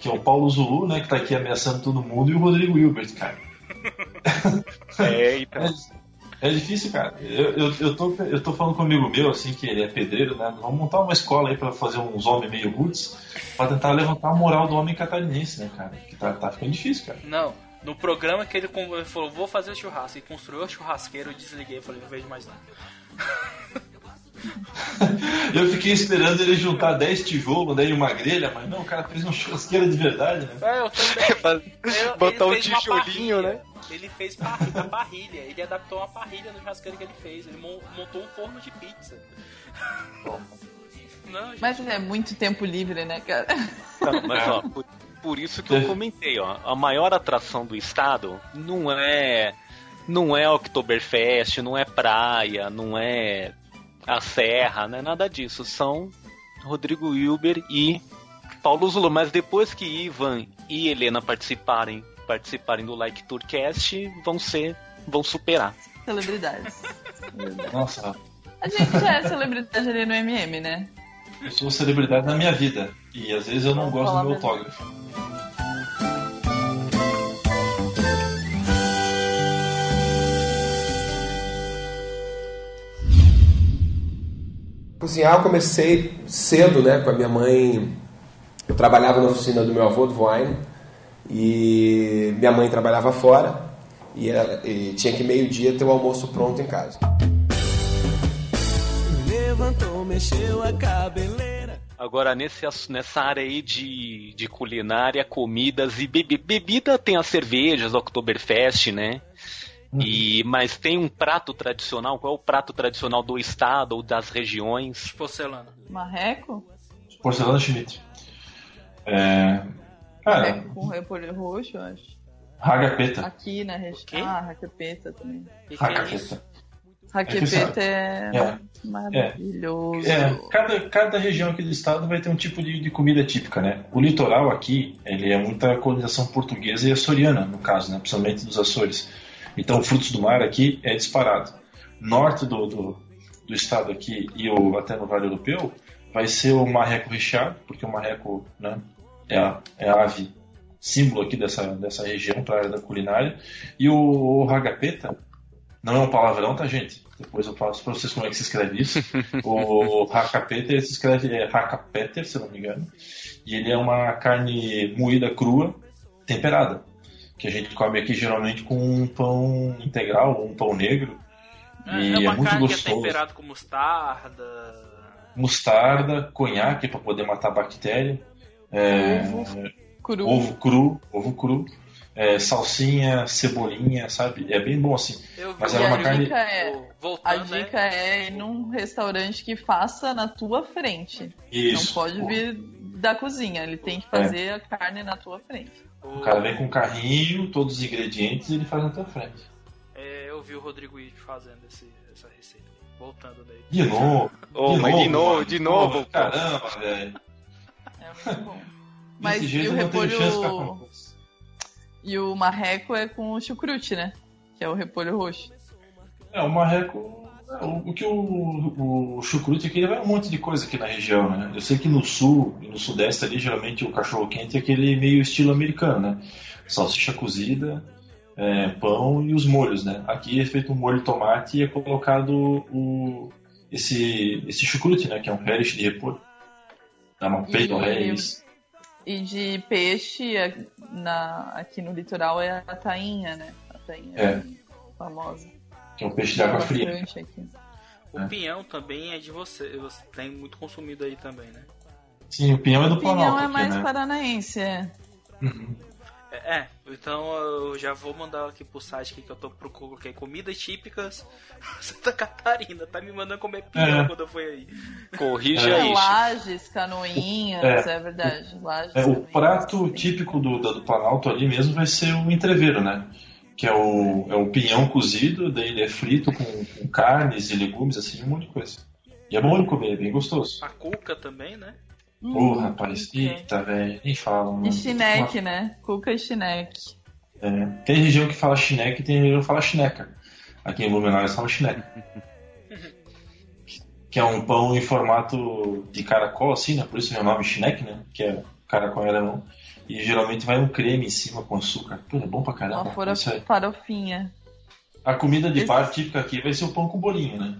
Que é o Paulo Zulu, né, que tá aqui ameaçando todo mundo, e o Rodrigo Hilbert, cara. *laughs* É, então. É, difícil, cara. Eu, eu, eu, tô, eu tô falando com um amigo meu, assim, que ele é pedreiro, né? Vamos montar uma escola aí pra fazer uns homens meio roots, pra tentar levantar a moral do homem catarinense, né, cara? Que tá, tá ficando difícil, cara. Não, no programa que ele, falou, vou fazer churrasco, e construiu a churrasqueira, eu desliguei falei, não vejo mais nada. *laughs* *laughs* Eu fiquei esperando ele juntar 10 tijolos né, e uma grelha, mas não, o cara fez uma churrasqueira de verdade, né? É, eu também. *laughs* Eu- Botar um ele fez uma tijolinho, né? Ele fez parrilha, uma parrilha, ele adaptou uma parrilha no churrasqueiro que ele fez, ele mon- montou um forno de pizza. Não, gente, Mas é muito tempo livre, né, cara? Não, mas *laughs* ó, por, por isso que eu comentei, ó, a maior atração do estado não é não é Oktoberfest, não é praia, não é a serra, não é nada disso, são Rodrigo Wilber e Paulo Zulu, mas depois que Ivan e Helena participarem, participarem do Like Tourcast, vão ser vão superar. Celebridades. Nossa, A gente já é celebridade ali no MM, né? eu sou celebridade na minha vida. E às vezes eu não Vamos gosto do meu mesmo. autógrafo. Cozinhar eu comecei cedo, né, com a minha mãe. Eu trabalhava na oficina do meu avô, do Voine, e minha mãe trabalhava fora, e, ela- e tinha que meio-dia ter o almoço pronto em casa. Levantou, mexeu a cabeleira. Agora, nesse, nessa área aí de, de culinária, comidas e bebi, bebida, tem as cervejas, o Oktoberfest, né? E, mas tem um prato tradicional, qual é o prato tradicional do estado ou das regiões? porcelana. Marreco? Porcelana Schmidt. É. Cara, Marreco com repolho roxo, eu acho. Ragapeta. Aqui na região. Ah, raquepeta também. É Ragapeta. isso? Raquepeta é, É. maravilhoso. É, cada, cada região aqui do estado vai ter um tipo de, de comida típica, né? O litoral aqui, ele é muita colonização portuguesa e açoriana, no caso, né? Principalmente dos Açores. Então, frutos do mar aqui é disparado. Norte do, do, do estado aqui e o, até no Vale Europeu vai ser o marreco recheado, porque o marreco né, é, a, é a ave símbolo aqui dessa, dessa região para a área da culinária. E o, o ragapeta, não é um palavrão, tá, gente? Depois eu passo para vocês como é que se escreve isso. *laughs* o racapeta se escreve é racapeter, se não me engano. E ele é uma carne moída crua, temperada. Que a gente come aqui geralmente com um pão integral ou um pão negro. É, e é uma é muito carne que é gostoso. temperado com mostarda. Mostarda, conhaque para poder matar a bactéria. É, Cru. ovo cru, ovo cru. é, salsinha, cebolinha, sabe? É bem bom assim. Eu vi Mas E ela é a uma carne. dica é, a né? dica é ir num restaurante que faça na tua frente. Isso. Não pode vir da cozinha, ele tem que fazer a carne na tua frente. O cara vem com um carrinho, todos os ingredientes e ele faz na tua frente. É, eu vi o Rodrigo Ide fazendo esse- essa receita. Voltando daí. De novo. Ô, mas de novo, mano. de novo, pô. Caramba, velho. É muito bom. *laughs* Mas Desse e o de repolho. com E o marreco é com chucrute, né? Que é o repolho roxo. É, o marreco. É, O, o que o, o chucrute aqui vai um monte de coisa aqui na região, né? Eu sei que no sul e no sudeste ali, geralmente o cachorro quente é aquele meio estilo americano, né? Salsicha cozida, é, pão e os molhos, né? Aqui é feito um molho de tomate e é colocado o, esse, esse chucrute, né? Que é um relish de repolho. Dá uma peito E- relish. E de peixe, na, aqui no litoral é a tainha, né? A tainha É. famosa. Que é um peixe de água fria. O É. pinhão também é de você. Você tem muito consumido aí também, né? Sim, o pinhão é do O pinhão Planalto é aqui, mais né? paranaense, é. Uhum. É, é, então eu já vou mandar aqui pro site que eu tô procurando coloquei comidas típicas *laughs* Santa Catarina. Tá me mandando comer pinhão É. quando eu fui aí. Corrige É. Lages, canoinhas, É. é, verdade. Lages, É, o prato típico do, do Planalto ali mesmo vai ser o entreveiro, né? Que é o, é o pinhão cozido, daí ele é frito com, com carnes e legumes, assim, um monte de coisa. E é bom de comer, é bem gostoso. A cuca também, né? Ô, Hum, rapaz, ok. eita, velho, nem fala, mano. E chineque, né? Cuca e chineque. É, tem região que fala chineca e tem região que fala chineca. Aqui em Blumenau eles falam chineca. *laughs* que é um pão em formato de caracol, assim, né? Por isso é o nome chineque, né? Que é caracol em alemão. E geralmente vai um creme em cima com açúcar. Pô, é bom pra caramba. Uma fora- Isso aí. farofinha. A comida de Esse- bar típica aqui vai ser o pão com bolinho, né?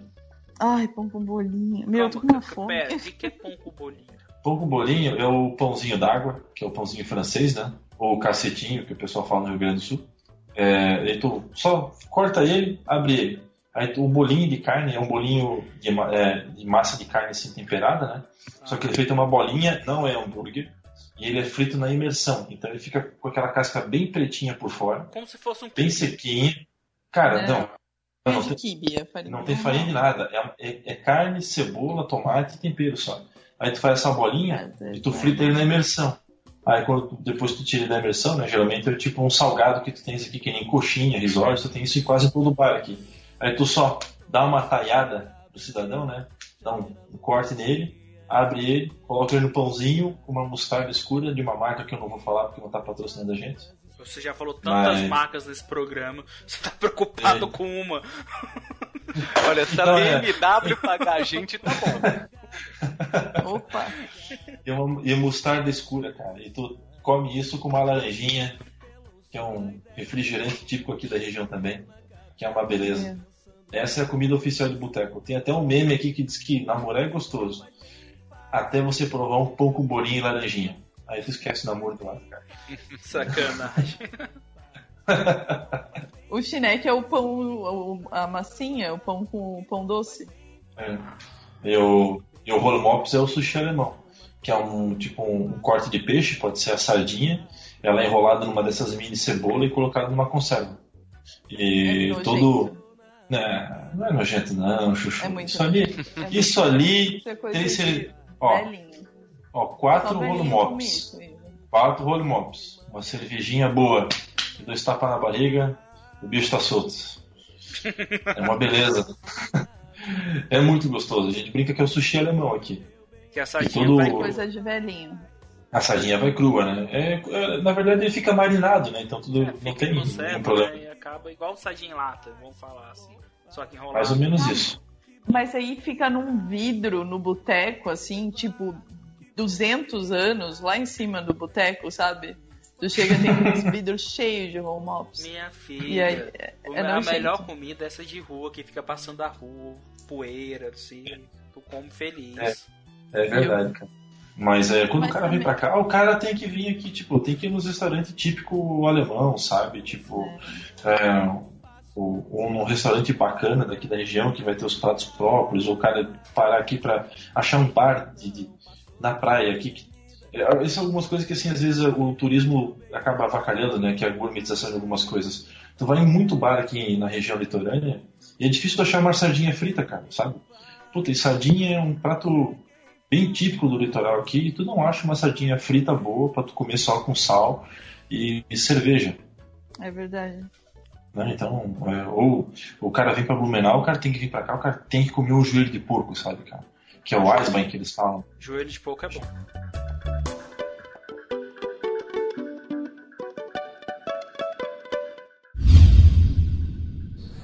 Ai, pão com bolinho. Meu, eu tô com uma fome. Pera, o que, é pão com bolinho? Pão com bolinho é o pãozinho d'água, que é o pãozinho francês, né? Ou o cacetinho, que o pessoal fala no Rio Grande do Sul. É, aí tu só corta ele, abre ele. Aí tu- o bolinho de carne é um bolinho de, é, de massa de carne assim temperada, né? Só que ele é feito uma bolinha, não é hambúrguer. E ele é frito na imersão. Então ele fica com aquela casca bem pretinha por fora, Como se fosse um bem sequinha. Cara, É. não. Não, de tem- quibe, é farinha. não tem farinha de nada. É, é- é carne, cebola, tomate e tempero só. Aí tu faz essa bolinha e tu frita ele na imersão. Aí quando tu- depois tu tira ele da imersão, né? Geralmente é tipo um salgado que tu tens aqui, que nem coxinha, risório, tu tem isso em quase todo bar aqui. Aí tu só dá uma talhada do cidadão, né? Dá um, um corte nele, abre ele, coloca ele no pãozinho com uma mostarda escura de uma marca que eu não vou falar porque não tá patrocinando a gente. Você já falou tantas Mas- marcas nesse programa, você tá preocupado É. com uma. *laughs* Olha, se a Não, é. BMW pagar a gente, tá bom. *laughs* Opa! E uma e mostarda escura, cara. E tu come isso com uma laranjinha, que é um refrigerante típico aqui da região também, que é uma beleza. Essa é a comida oficial de boteco. Tem até um meme aqui que diz que namorar é gostoso. Até você provar um pão com bolinho e laranjinha. Aí tu esquece o namoro do lado, cara. Sacanagem. O chineque é o pão, a massinha, o pão com o pão doce. É. E o, e o mops é o sushi alemão, que é um tipo um, um corte de peixe, pode ser a sardinha, ela é enrolada numa dessas mini cebola e colocada numa conserva. E É todo. Né, não é nojento, não, Chuchu. É muito isso ali, nojento. É isso muito ali Isso é Ó, velhinho. ó, quatro Só rolo velhinho come mops. isso, Ivo. Quatro rolo mops. Uma cervejinha boa. Dois tapas na barriga, o bicho tá solto. É uma beleza. *laughs* É muito gostoso. A gente brinca que é o sushi alemão aqui. Que a sardinha todo- vai É coisa de velhinho. A sardinha vai crua, né? É, é, na verdade ele fica marinado, né? Então tudo É, não tem no nenhum certo, problema. né? E acaba igual sardinha em lata, vamos falar assim. Só que enrolado. Mais ou menos isso. Mas aí fica num vidro no boteco, assim, tipo, 200 anos lá em cima do boteco, sabe? Tu chega tem uns *laughs* vidros cheios de home ops. Minha E filha, aí, é- é a melhor comida é essa de rua, que fica passando da rua, poeira, assim, tu come feliz. É. É verdade, cara. Mas é, quando Mas o cara vem também- pra cá, o cara tem que vir aqui, tipo, tem que ir nos restaurantes típico alemão, sabe? Tipo, é, ou, num restaurante bacana daqui da região que vai ter os pratos próprios, ou o cara parar aqui pra achar um bar de, de- na praia aqui. Que, é, essas são algumas coisas que, assim, às vezes o turismo acaba avacalhando, né? Que é a gourmetização de algumas coisas. Tu vai em muito bar aqui na região litorânea e é difícil tu achar uma sardinha frita, cara, sabe? Puta, e sardinha é um prato bem típico do litoral aqui, e tu não acha uma sardinha frita boa pra tu comer só com sal e, e cerveja. É verdade. Né? Então, é, ou o cara vem pra Blumenau, o cara tem que vir pra cá, o cara tem que comer um joelho de porco, sabe, cara? Que é o Eisbein que eles falam. Joelho de porco é bom.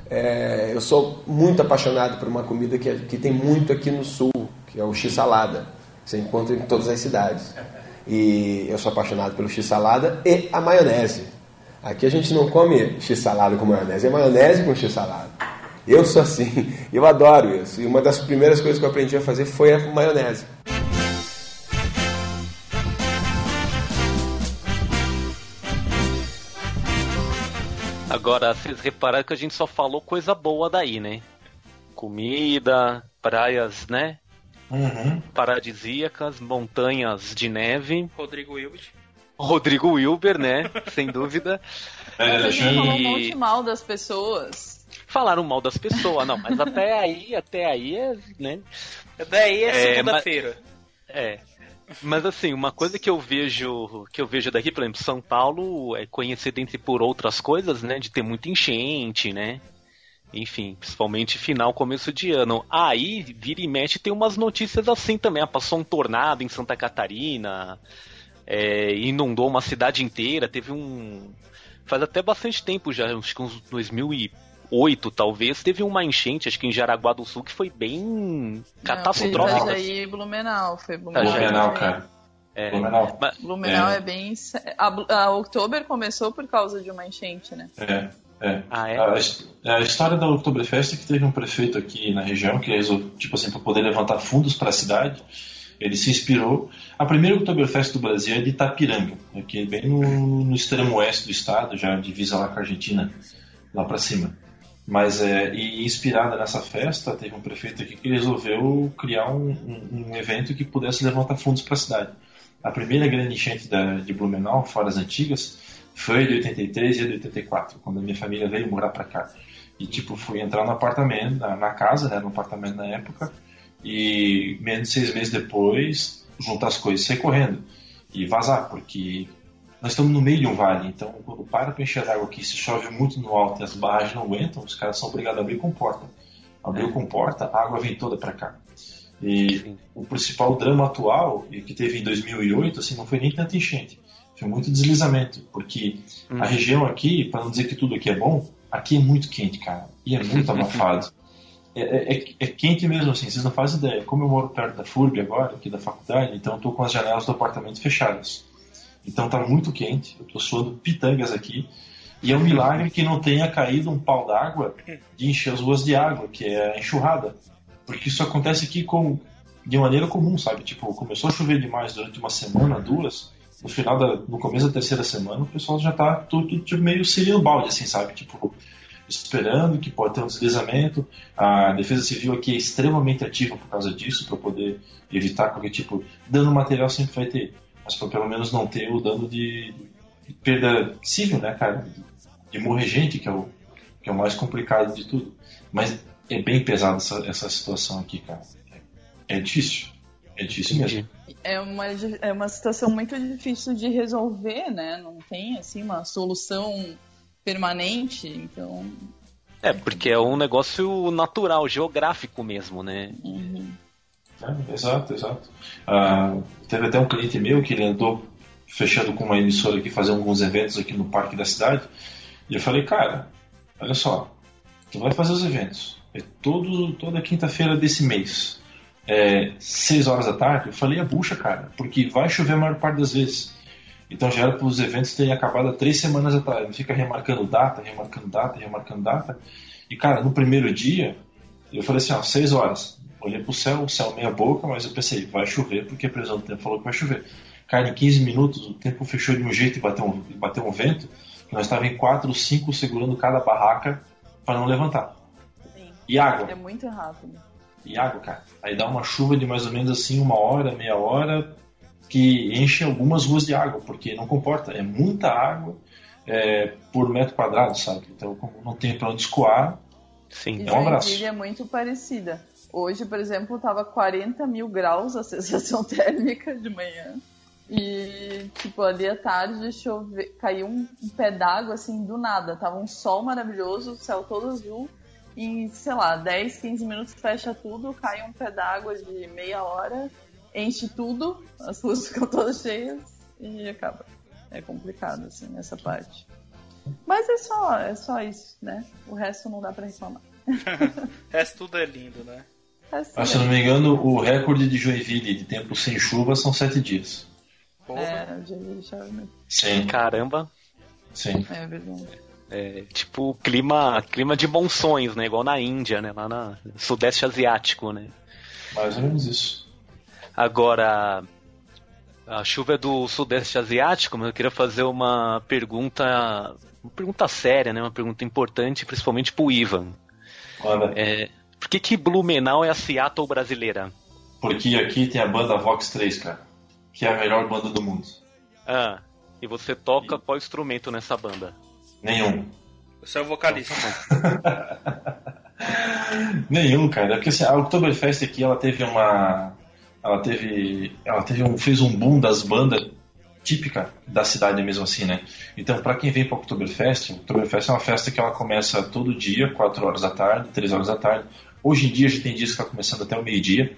É, eu sou muito apaixonado por uma comida que, é- que tem muito aqui no sul, que é o x-salada. Você encontra em todas as cidades. E eu sou apaixonado pelo x-salada e a maionese. Aqui a gente não come x-salada com maionese, é maionese com x-salada. Eu sou assim, *laughs* eu adoro isso. E uma das primeiras coisas que eu aprendi a fazer foi a maionese. Agora, vocês repararam que a gente só falou coisa boa daí, né? Comida, praias, né? Uhum. Paradisíacas, montanhas de neve. Rodrigo Wilbert. Rodrigo Wilber, né? Sem dúvida. É, eu- falou um monte mal das pessoas. Falaram mal das pessoas, não, mas até aí, até aí é, né? Daí é É, segunda-feira. É. Mas assim, uma coisa que eu vejo, que eu vejo daqui, por exemplo, São Paulo é conhecido entre por outras coisas, né, de ter muita enchente, né? Enfim, principalmente final, começo de ano. Aí, vira e mexe, tem umas notícias assim também. Ah, passou um tornado em Santa Catarina, é, inundou uma cidade inteira, teve um... Faz até bastante tempo já, acho que uns 2008 talvez, teve uma enchente, acho que em Jaraguá do Sul, que foi bem catastrófica. Itajaí e Blumenau. Foi Blumenau. Blumenau, cara. É. Blumenau. Mas- Blumenau É. é, bem. A, a Oktober começou por causa de uma enchente, né? É, é. Ah, é? A, a história da Oktoberfest é que teve um prefeito aqui na região que resolveu, tipo assim, para poder levantar fundos para a cidade, ele se inspirou. A primeira Oktoberfest do Brasil é de Itapiranga, aqui bem no, no extremo oeste do estado, já divisa lá com a Argentina, lá para cima. Mas é, e inspirada nessa festa, teve um prefeito aqui que resolveu criar um, um- um evento que pudesse levantar fundos para a cidade. A primeira grande enchente da, de Blumenau, fora as antigas, foi de 83 e de 84, quando a minha família veio morar para cá. E tipo, fui entrar no apartamento, na, na casa, né, no apartamento na época, e menos de seis meses depois, juntar as coisas, sair correndo. E vazar, porque nós estamos no meio de um vale, então quando para para encher água aqui, se chove muito no alto e as barragens não aguentam, os caras são obrigados a abrir comporta. Abriu comporta, a água vem toda para cá. E o principal drama atual, e que teve em 2008, assim, não foi nem tanta enchente, foi muito deslizamento, porque a região aqui, para não dizer que tudo aqui é bom, aqui é muito quente, cara, e é muito *laughs* abafado. É, é- é- é quente mesmo, assim, vocês não fazem ideia. Como eu moro perto da FURB agora, aqui da faculdade, então tô com as janelas do apartamento fechadas. Então tá muito quente, eu tô suando pitangas aqui, e é um milagre que não tenha caído um pau d'água de encher as ruas de água, que é a enxurrada. Porque isso acontece aqui com, de maneira comum, sabe? Tipo, começou a chover demais durante uma semana, duas, no final da, no começo da terceira semana, o pessoal já tá tudo, tipo, meio seria balde, assim, sabe? Tipo, esperando que pode ter um deslizamento. A Defesa Civil aqui é extremamente ativa por causa disso, para poder evitar qualquer tipo. Dano material sempre vai ter, mas para pelo menos não ter o dano de, de perda civil, né, cara? De, de morrer gente, que é, o, que é o mais complicado de tudo. Mas é bem pesada essa, essa situação aqui, cara. É, é difícil. É difícil mesmo. É uma, é uma situação muito difícil de resolver, né? Não tem, assim, uma solução permanente, então... É, porque é um negócio natural, geográfico mesmo, né? uhum. É, exato, exato. Ah, teve até um cliente meu que ele andou fechando com uma emissora aqui, fazendo alguns eventos aqui no parque da cidade. E eu falei, cara, olha só, tu vai fazer os eventos. É todo, toda quinta-feira desse mês. É, 6 horas da tarde, eu falei a bucha, cara, porque vai chover a maior parte das vezes. Então já era para os eventos terem acabado há três semanas atrás. Ele fica remarcando data, remarcando data, remarcando data. E, cara, no primeiro dia, eu falei assim, ó, 6 horas. Olhei pro céu, o céu meia boca, mas eu pensei, vai chover, porque a previsão do tempo falou que vai chover. Cara, em 15 minutos o tempo fechou de um jeito e bateu um, bateu um vento, que nós estávamos em 4 ou 5 segurando cada barraca para não levantar. Sim. E água. É muito rápido. E água, cara. Aí dá uma chuva de mais ou menos assim, uma hora, meia hora, que enche algumas ruas de água, porque não comporta. É muita água é, por metro quadrado, sabe? Então, como não tem para onde escoar, Sim. E É um abraço. É muito parecida. Hoje, por exemplo, tava 40 mil graus a sensação *laughs* térmica de manhã. E, tipo, ali à tarde chove... caiu um, pé d'água, assim, do nada. Tava um sol maravilhoso, o céu todo azul. E, sei lá, 10, 15 minutos fecha tudo, cai um pé d'água de meia hora, enche tudo, as ruas *laughs* ficam todas cheias e acaba. É complicado, assim, essa parte. Mas é só, é só isso, né? O resto não dá pra reclamar. *laughs* O resto tudo é lindo, né? Resto mas, se eu não me engano, o recorde de Joinville de tempo sem chuva são 7 dias. Porra. É, o Joinville chove muito. Sim, Caramba. sim. É verdade. É, tipo, clima, clima de monções, né? Igual na Índia, né? Lá no Sudeste Asiático, né? Mais ou menos isso. Agora, a chuva é do Sudeste Asiático, mas eu queria fazer uma pergunta, uma pergunta séria, né? Uma pergunta importante, principalmente pro Ivan. Olha, É, por que que Blumenau é a Seattle brasileira? porque aqui tem a banda Vox 3, cara, que é a melhor banda do mundo. Ah, e você toca qual instrumento nessa banda? Nenhum. Você é o vocalista. *laughs* Nenhum, cara. É porque assim, a Oktoberfest aqui, ela teve uma. Ela teve. Ela teve um. fez um boom das bandas típica da cidade mesmo assim, né? Então, para quem vem para Oktoberfest, a Oktoberfest é uma festa que ela começa todo dia, 4 horas da tarde, 3 horas da tarde. Hoje em dia já tem dias que está começando até o meio-dia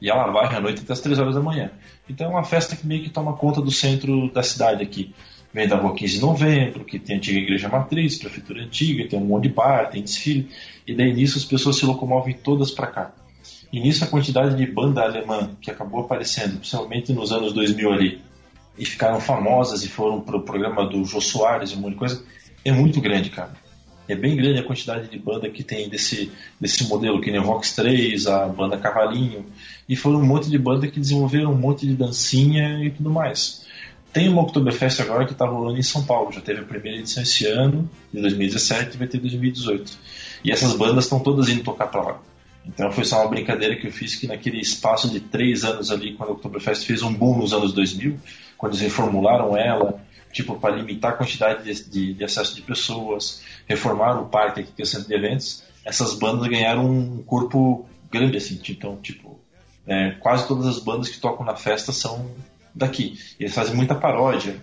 e ela vai à noite até as 3 horas da manhã. Então é uma festa que meio que toma conta do centro da cidade aqui. Vem da rua 15 de novembro, que tem a antiga igreja matriz, prefeitura antiga, tem um monte de bar, tem desfile, e daí nisso as pessoas se locomovem todas para cá. E nisso a quantidade de banda alemã que acabou aparecendo, principalmente nos anos 2000 ali, e ficaram famosas e foram pro programa do Jô Soares e um monte de coisa, é muito grande, cara. É bem grande a quantidade de banda que tem desse, desse modelo, que nem o Vox 3, a banda Cavalinho, e foram um monte de banda que desenvolveram um monte de dancinha e tudo mais. Tem uma Oktoberfest agora que está rolando em São Paulo, já teve a primeira edição esse ano, de 2017, e vai ter 2018. E essas bandas estão todas indo tocar para lá. Então foi só uma brincadeira que eu fiz que naquele espaço de três anos ali, quando a Oktoberfest fez um boom nos anos 2000, quando eles reformularam ela, tipo para limitar a quantidade de, de, de, acesso de pessoas, reformaram o parque aqui que é o centro de eventos, essas bandas ganharam um corpo grande assim, então tipo é, quase todas as bandas que tocam na festa são daqui. E eles fazem muita paródia,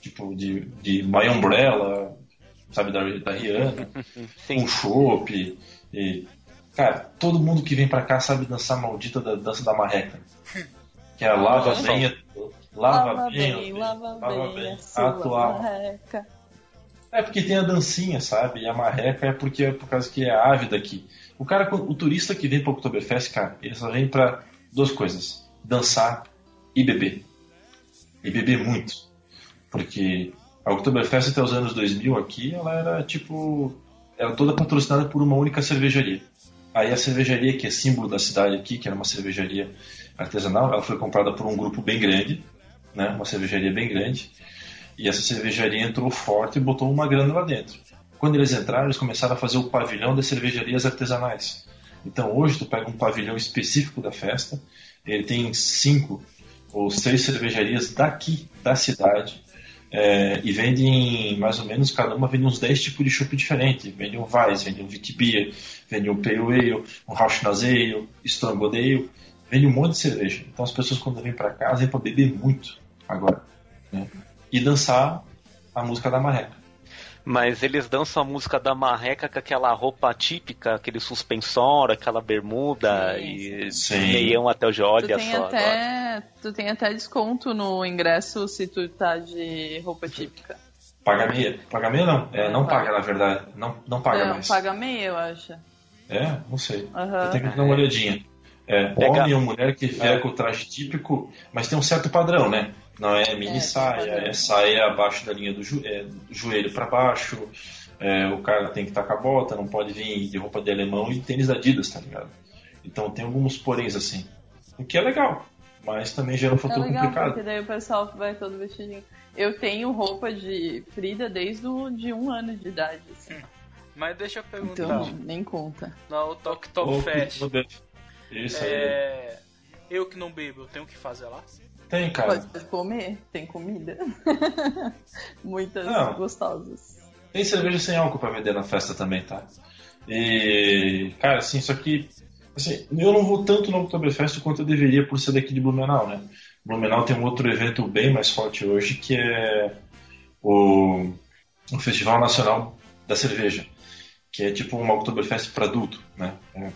tipo de, de My Umbrella, sabe da, da Rihanna, *laughs* um chopp e Cara, todo mundo que vem pra cá sabe dançar a maldita da dança da marreca. Que é a lava bem, lava, lava bem, bem, lava, lava bem, bem, atual. É porque tem a dancinha, sabe? E a marreca é porque é por causa que é ávida aqui. O cara, o turista que vem pro Oktoberfest, cara, ele só vem pra duas coisas: dançar e beber. E beber muito. Porque a Oktoberfest até os anos 2000 aqui, ela era tipo. Era toda patrocinada por uma única cervejaria. Aí a cervejaria, que é símbolo da cidade aqui, que era uma cervejaria artesanal, ela foi comprada por um grupo bem grande, né? Uma cervejaria bem grande. E essa cervejaria entrou forte e botou uma grana lá dentro. Quando eles entraram, eles começaram a fazer o pavilhão das cervejarias artesanais. Então hoje tu pega um pavilhão específico da festa, ele tem cinco ou seis cervejarias daqui da cidade é, e vendem mais ou menos, cada uma vende uns 10 tipos de chopp diferente. Vende um Weiss, vende um Witbier, vende um Pale Ale, um Rauschnase Ale, Strong Ale, vende um monte de cerveja. Então as pessoas quando vêm para cá, vêm para beber muito agora. Né? E dançar a música da marreca. Mas eles dançam a música da marreca com aquela roupa típica, aquele suspensório, aquela bermuda Sim, e Sim. meião até o Tu olha tem, só. agora. até, tu tem até desconto no ingresso se tu tá de roupa típica. Paga meia. Paga meia não. É, não paga, na verdade. Não, não paga não, mais. paga meia, eu acho. É? Não sei. Aham. Eu tenho que dar uma olhadinha. É, Pega- homem ou mulher que vier com o traje típico, mas tem um certo padrão, né? Não é mini É, saia, é saia abaixo da linha do, jo- é, do joelho para baixo. é, o cara tem que estar com a bota, não pode vir de roupa de alemão e tênis Adidas, tá ligado? Então tem alguns poréns assim. O que é legal, mas também gera um É fator legal, complicado. porque daí o pessoal vai todo vestidinho. Eu tenho roupa de Frida desde o, de um ano de idade. assim. Mas deixa eu perguntar. Então, nem conta. No Tok Tok Ou- Fest. Isso aí. É... Eu que não bebo, eu tenho que fazer lá? Tem, cara. Pode comer, tem comida. *laughs* Muitas Não. gostosas. Tem cerveja sem álcool pra vender na festa também, tá? E, cara, assim, só que assim, eu não vou tanto no Oktoberfest quanto eu deveria por ser daqui de Blumenau, né? Blumenau tem um outro evento bem mais forte hoje que é o, o Festival Nacional da Cerveja, que é tipo uma Oktoberfest para adulto, né? É,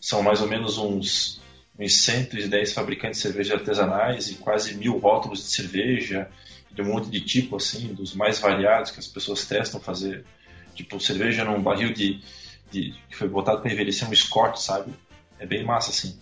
são mais ou menos uns, uns 110 fabricantes de cerveja artesanais e quase mil rótulos de cerveja de um monte de tipo assim, dos mais variados que as pessoas testam fazer, tipo cerveja num barril de, de que foi botado para envelhecer um Scott, sabe? É bem massa assim.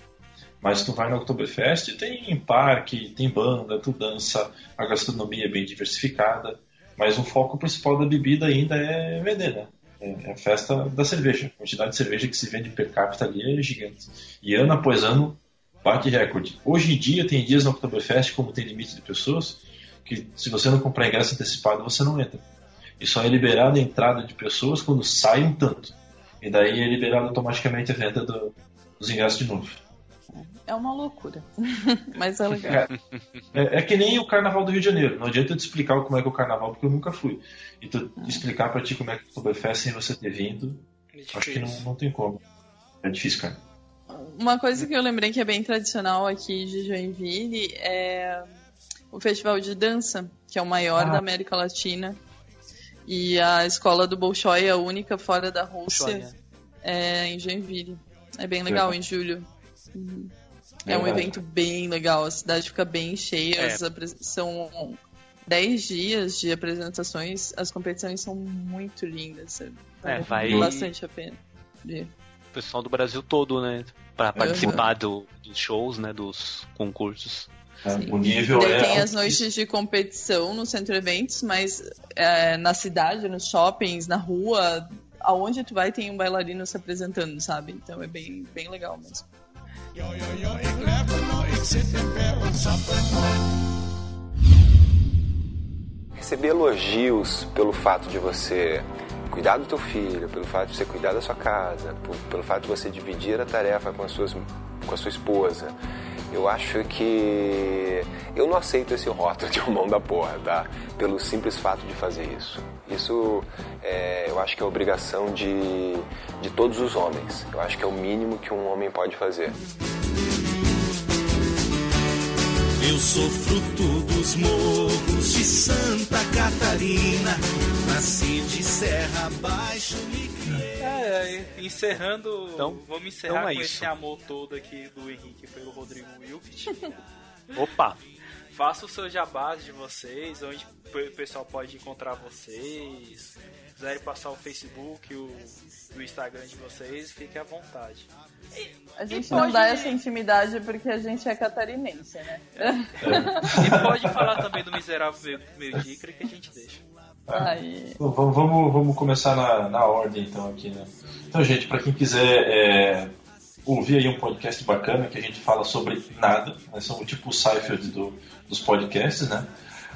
Mas tu vai no Oktoberfest, tem parque, tem banda, tu dança, a gastronomia é bem diversificada, mas o foco principal da bebida ainda é vender, né? É é a festa da cerveja. A quantidade de cerveja que se vende per capita ali é gigante. E ano após ano bate recorde. Hoje em dia tem dias no Oktoberfest, como tem limite de pessoas, que se você não comprar ingresso antecipado, você não entra. E só é liberada a entrada de pessoas quando sai um tanto. E daí é liberada automaticamente a venda do- dos ingressos de novo. É uma loucura. *laughs* Mas é legal. É, é que nem o carnaval do Rio de Janeiro. Não adianta eu te explicar como é que é o carnaval, porque eu nunca fui. E tu explicar pra ti como é que é o Oktoberfest sem você ter vindo, acho que não, não tem como. É difícil, cara. Uma coisa que eu lembrei que é bem tradicional aqui de Joinville é o festival de dança, que é o maior Ah. da América Latina. E a escola do Bolshoi é a única fora da Rússia é em Joinville. É bem Legal. legal, em julho. Uhum. É um Verdade. evento bem legal, a cidade fica bem cheia, É. são 10 dias de apresentações, as competições são muito lindas. sabe? É, Vale vai- bastante a pena. de- O pessoal do Brasil todo, né? Pra participar do- dos shows, né? Dos concursos. É, o nível Daí é. tem as noites de competição no centro de eventos, mas é, na cidade, nos shoppings, na rua, aonde tu vai tem um bailarino se apresentando, sabe? Então é bem, bem legal mesmo. Receber elogios pelo fato de você cuidar do teu filho, pelo fato de você cuidar da sua casa, pelo fato de você dividir a tarefa com, as suas, com a sua esposa. Eu acho que eu não aceito esse rótulo de *laughs* mão da porra, tá? Pelo simples fato de fazer isso. Isso é, eu acho que é obrigação de, de todos os homens. Eu acho que é o mínimo que um homem pode fazer. Eu sou fruto dos morros de Santa Catarina. Nasci de Serra Abaixo, me. É, é, encerrando. Então- vamos encerrar então é com isso. esse amor todo aqui do Henrique pelo Rodrigo Wilkit. *laughs* Opa! Faça o seu jabás de vocês, onde o pessoal pode encontrar vocês. Se quiserem passar o Facebook, o, o Instagram de vocês, fique à vontade. A gente pode- não dá essa intimidade porque a gente é catarinense, né? *laughs* E pode falar também do Miserável Meio, meio Dica que a gente deixa. Vamos, vamos, começar na, na ordem então aqui, né? Então, gente, para quem quiser é, ouvir aí um podcast bacana que a gente fala sobre nada, né? somos tipo o Seifert do, dos podcasts, né?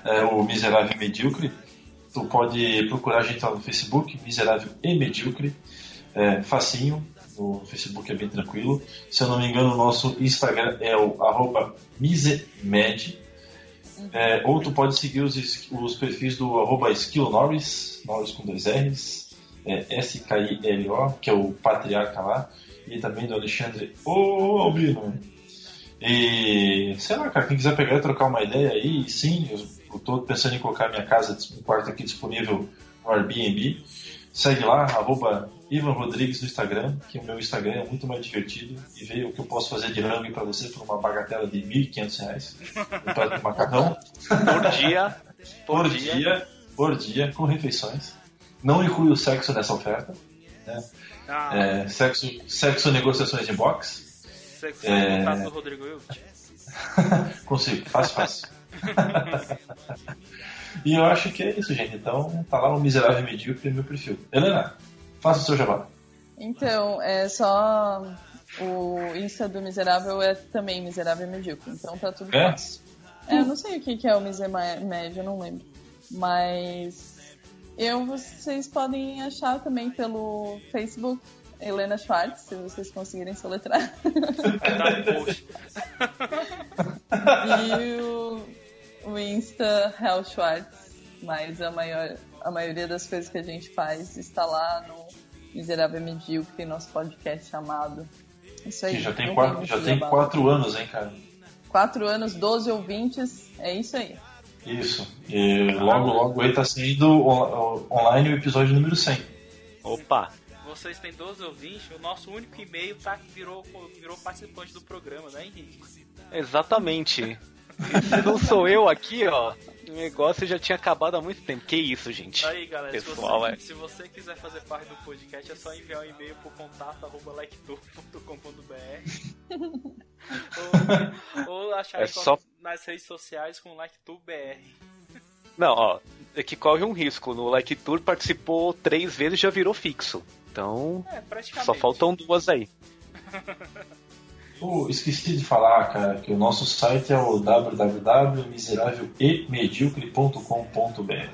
É, o Miserável e Medíocre. Tu pode procurar a gente lá no Facebook, Miserável e Medíocre. É, facinho, no Facebook é bem tranquilo. Se eu não me engano, o nosso Instagram é o arroba misemed. É, ou tu pode seguir os, os perfis do arroba Skill Norris, com dois R's, é, S-K-I-L-O, que é o patriarca lá, e também do Alexandre Albino. E sei lá, cara, quem quiser pegar e trocar uma ideia aí, sim, eu, eu tô pensando em colocar minha casa, um quarto aqui disponível no Airbnb. Segue lá, arroba Ivan Rodrigues no Instagram, que o meu Instagram é muito mais divertido, e vê o que eu posso fazer de rango para você por uma bagatela de 1.500 reais. Um prato de macarrão Por dia. *laughs* por dia. por dia com refeições. Não inclui o sexo nessa oferta. Né? Ah, É, sexo, sexo negociações em box. que é- contato do Rodrigo? *laughs* Consigo, fácil, fácil. *laughs* e eu acho que é isso, gente. Então tá lá o miserável medíocre no meu perfil. Helena, faça o seu jabá. Então, é só. O Insta do Miserável é também Miserável e Medíocre, então tá tudo É? fácil. É, eu não sei o que que é o Miser Ma- Médio, eu não lembro. Mas. Eu, vocês podem achar também pelo Facebook, Helena Schwartz, se vocês conseguirem soletrar. *laughs* E o, o Insta Hell Schwartz, mas a, maior, a maioria das coisas que a gente faz está lá no Miserável Medíocre, nosso podcast chamado. Isso aí. Que já tem, quatro, já tem quatro anos, hein, cara? Quatro anos, 12 ouvintes, é isso aí. Isso. E logo, logo aí tá saindo on- on- online o episódio número 100. Opa! Vocês têm 12 ouvintes, o nosso único e-mail tá, virou, virou participante do programa, né, Henrique? Exatamente. Se *laughs* não sou eu aqui, ó, o negócio já tinha acabado há muito tempo. Que isso, gente? Aí, galera, Pessoal, se, é. você, se você quiser fazer parte do podcast, é só enviar um e-mail pro contato arroba lectur.com.br ou, ou achar É só- nas redes sociais com LecturBR. Não, ó, é que corre um risco. No Like Tour participou três vezes e já virou fixo. Então, É, só faltam duas aí. *laughs* Pô, esqueci de falar, cara, que o nosso site é o www.miserávelemedíocre.com.br.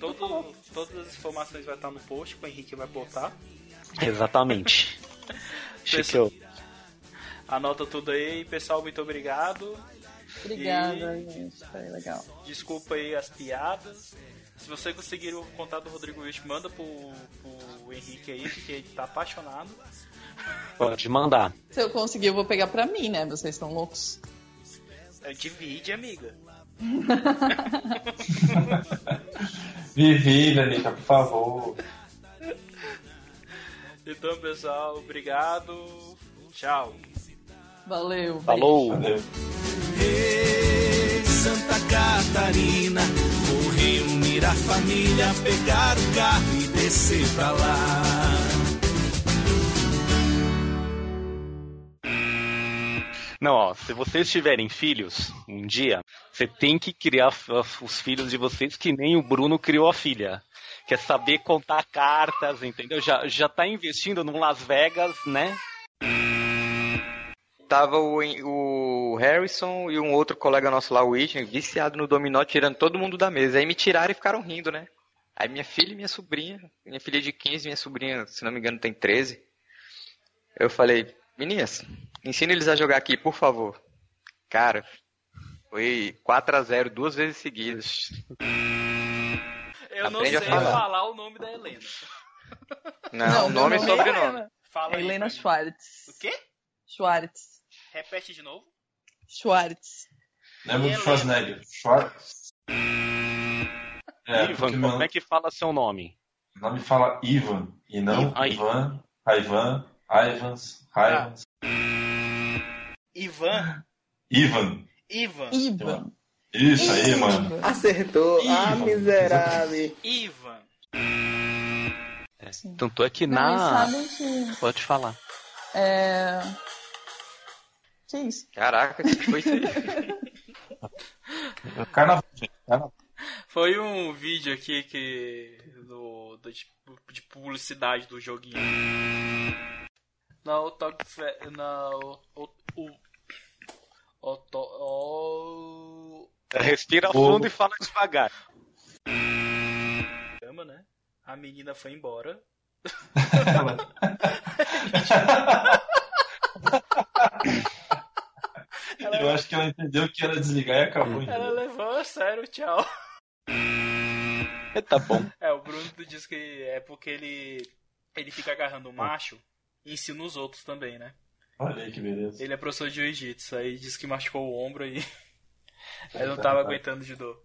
Todo, todas as informações vai estar no post que o Henrique vai botar. Exatamente. *laughs* Eu... Anota tudo aí, pessoal, muito obrigado. Obrigada, gente. Foi legal. Desculpa aí as piadas. Se você conseguir o contato do Rodrigo Witt, manda pro, pro Henrique aí, porque ele tá apaixonado. Pode mandar. Se eu conseguir, eu vou pegar pra mim, né? Vocês estão loucos. É, divide, amiga. *laughs* Vivi, Lenica, por favor. Então, pessoal, obrigado. Tchau. Valeu. Falou! Valeu. Ei, Santa Catarina, vou reunir a família, pegar o carro e descer pra lá. Não, ó, se vocês tiverem filhos um dia, você tem que criar os filhos de vocês que nem o Bruno criou a filha. Quer saber contar cartas, entendeu? Já, já tá investindo no Las Vegas, né? Tava o, o Harrison e um outro colega nosso lá, o Whitney, viciado no dominó, tirando todo mundo da mesa. Aí me tiraram e ficaram rindo, né? Aí minha filha e minha sobrinha, minha filha de 15, minha sobrinha, se não me engano, tem 13. Eu falei, meninas, ensina eles a jogar aqui, por favor. Cara, foi 4 a 0 duas vezes seguidas. Eu não Aprende sei a falar. falar. o nome da Helena. *laughs* Não, meu nome e é sobrenome. Helena. Fala aí. Helena mim. Schwartz. O quê? Schwartz. Repete de novo. Schwartz. Lembra do Schwarzenegger. Schwartz. É, Ivan, como meu é que fala seu nome? nome fala Ivan, e não. Ivan, Ivan, Ivans, Ivans. Ivan. Ivan. Ivan. Ivan. Isso aí, mano. Acertou. Ah, Ivan. miserável. Ivan. Tanto é que na. que. Pode falar. É... Que isso? Caraca, que foi isso aí? *laughs* Carnaval. Carnaval. Foi um vídeo aqui que. Do, do- de, de publicidade do joguinho. O toque. fe- Não. O. O. O. to- o Respira O- fundo e fala devagar. Chama, né? A menina foi embora. *laughs* Eu acho que ela entendeu que era desligar e acabou. Ela levou a sério, tchau. É, Tá bom. É, o Bruno diz que é porque ele. Ele fica agarrando o macho ensina os outros também, né? Olha aí que beleza. Ele é professor de jiu-jitsu, aí disse que machucou o ombro *laughs* aí. Aí não tava aguentando de dor.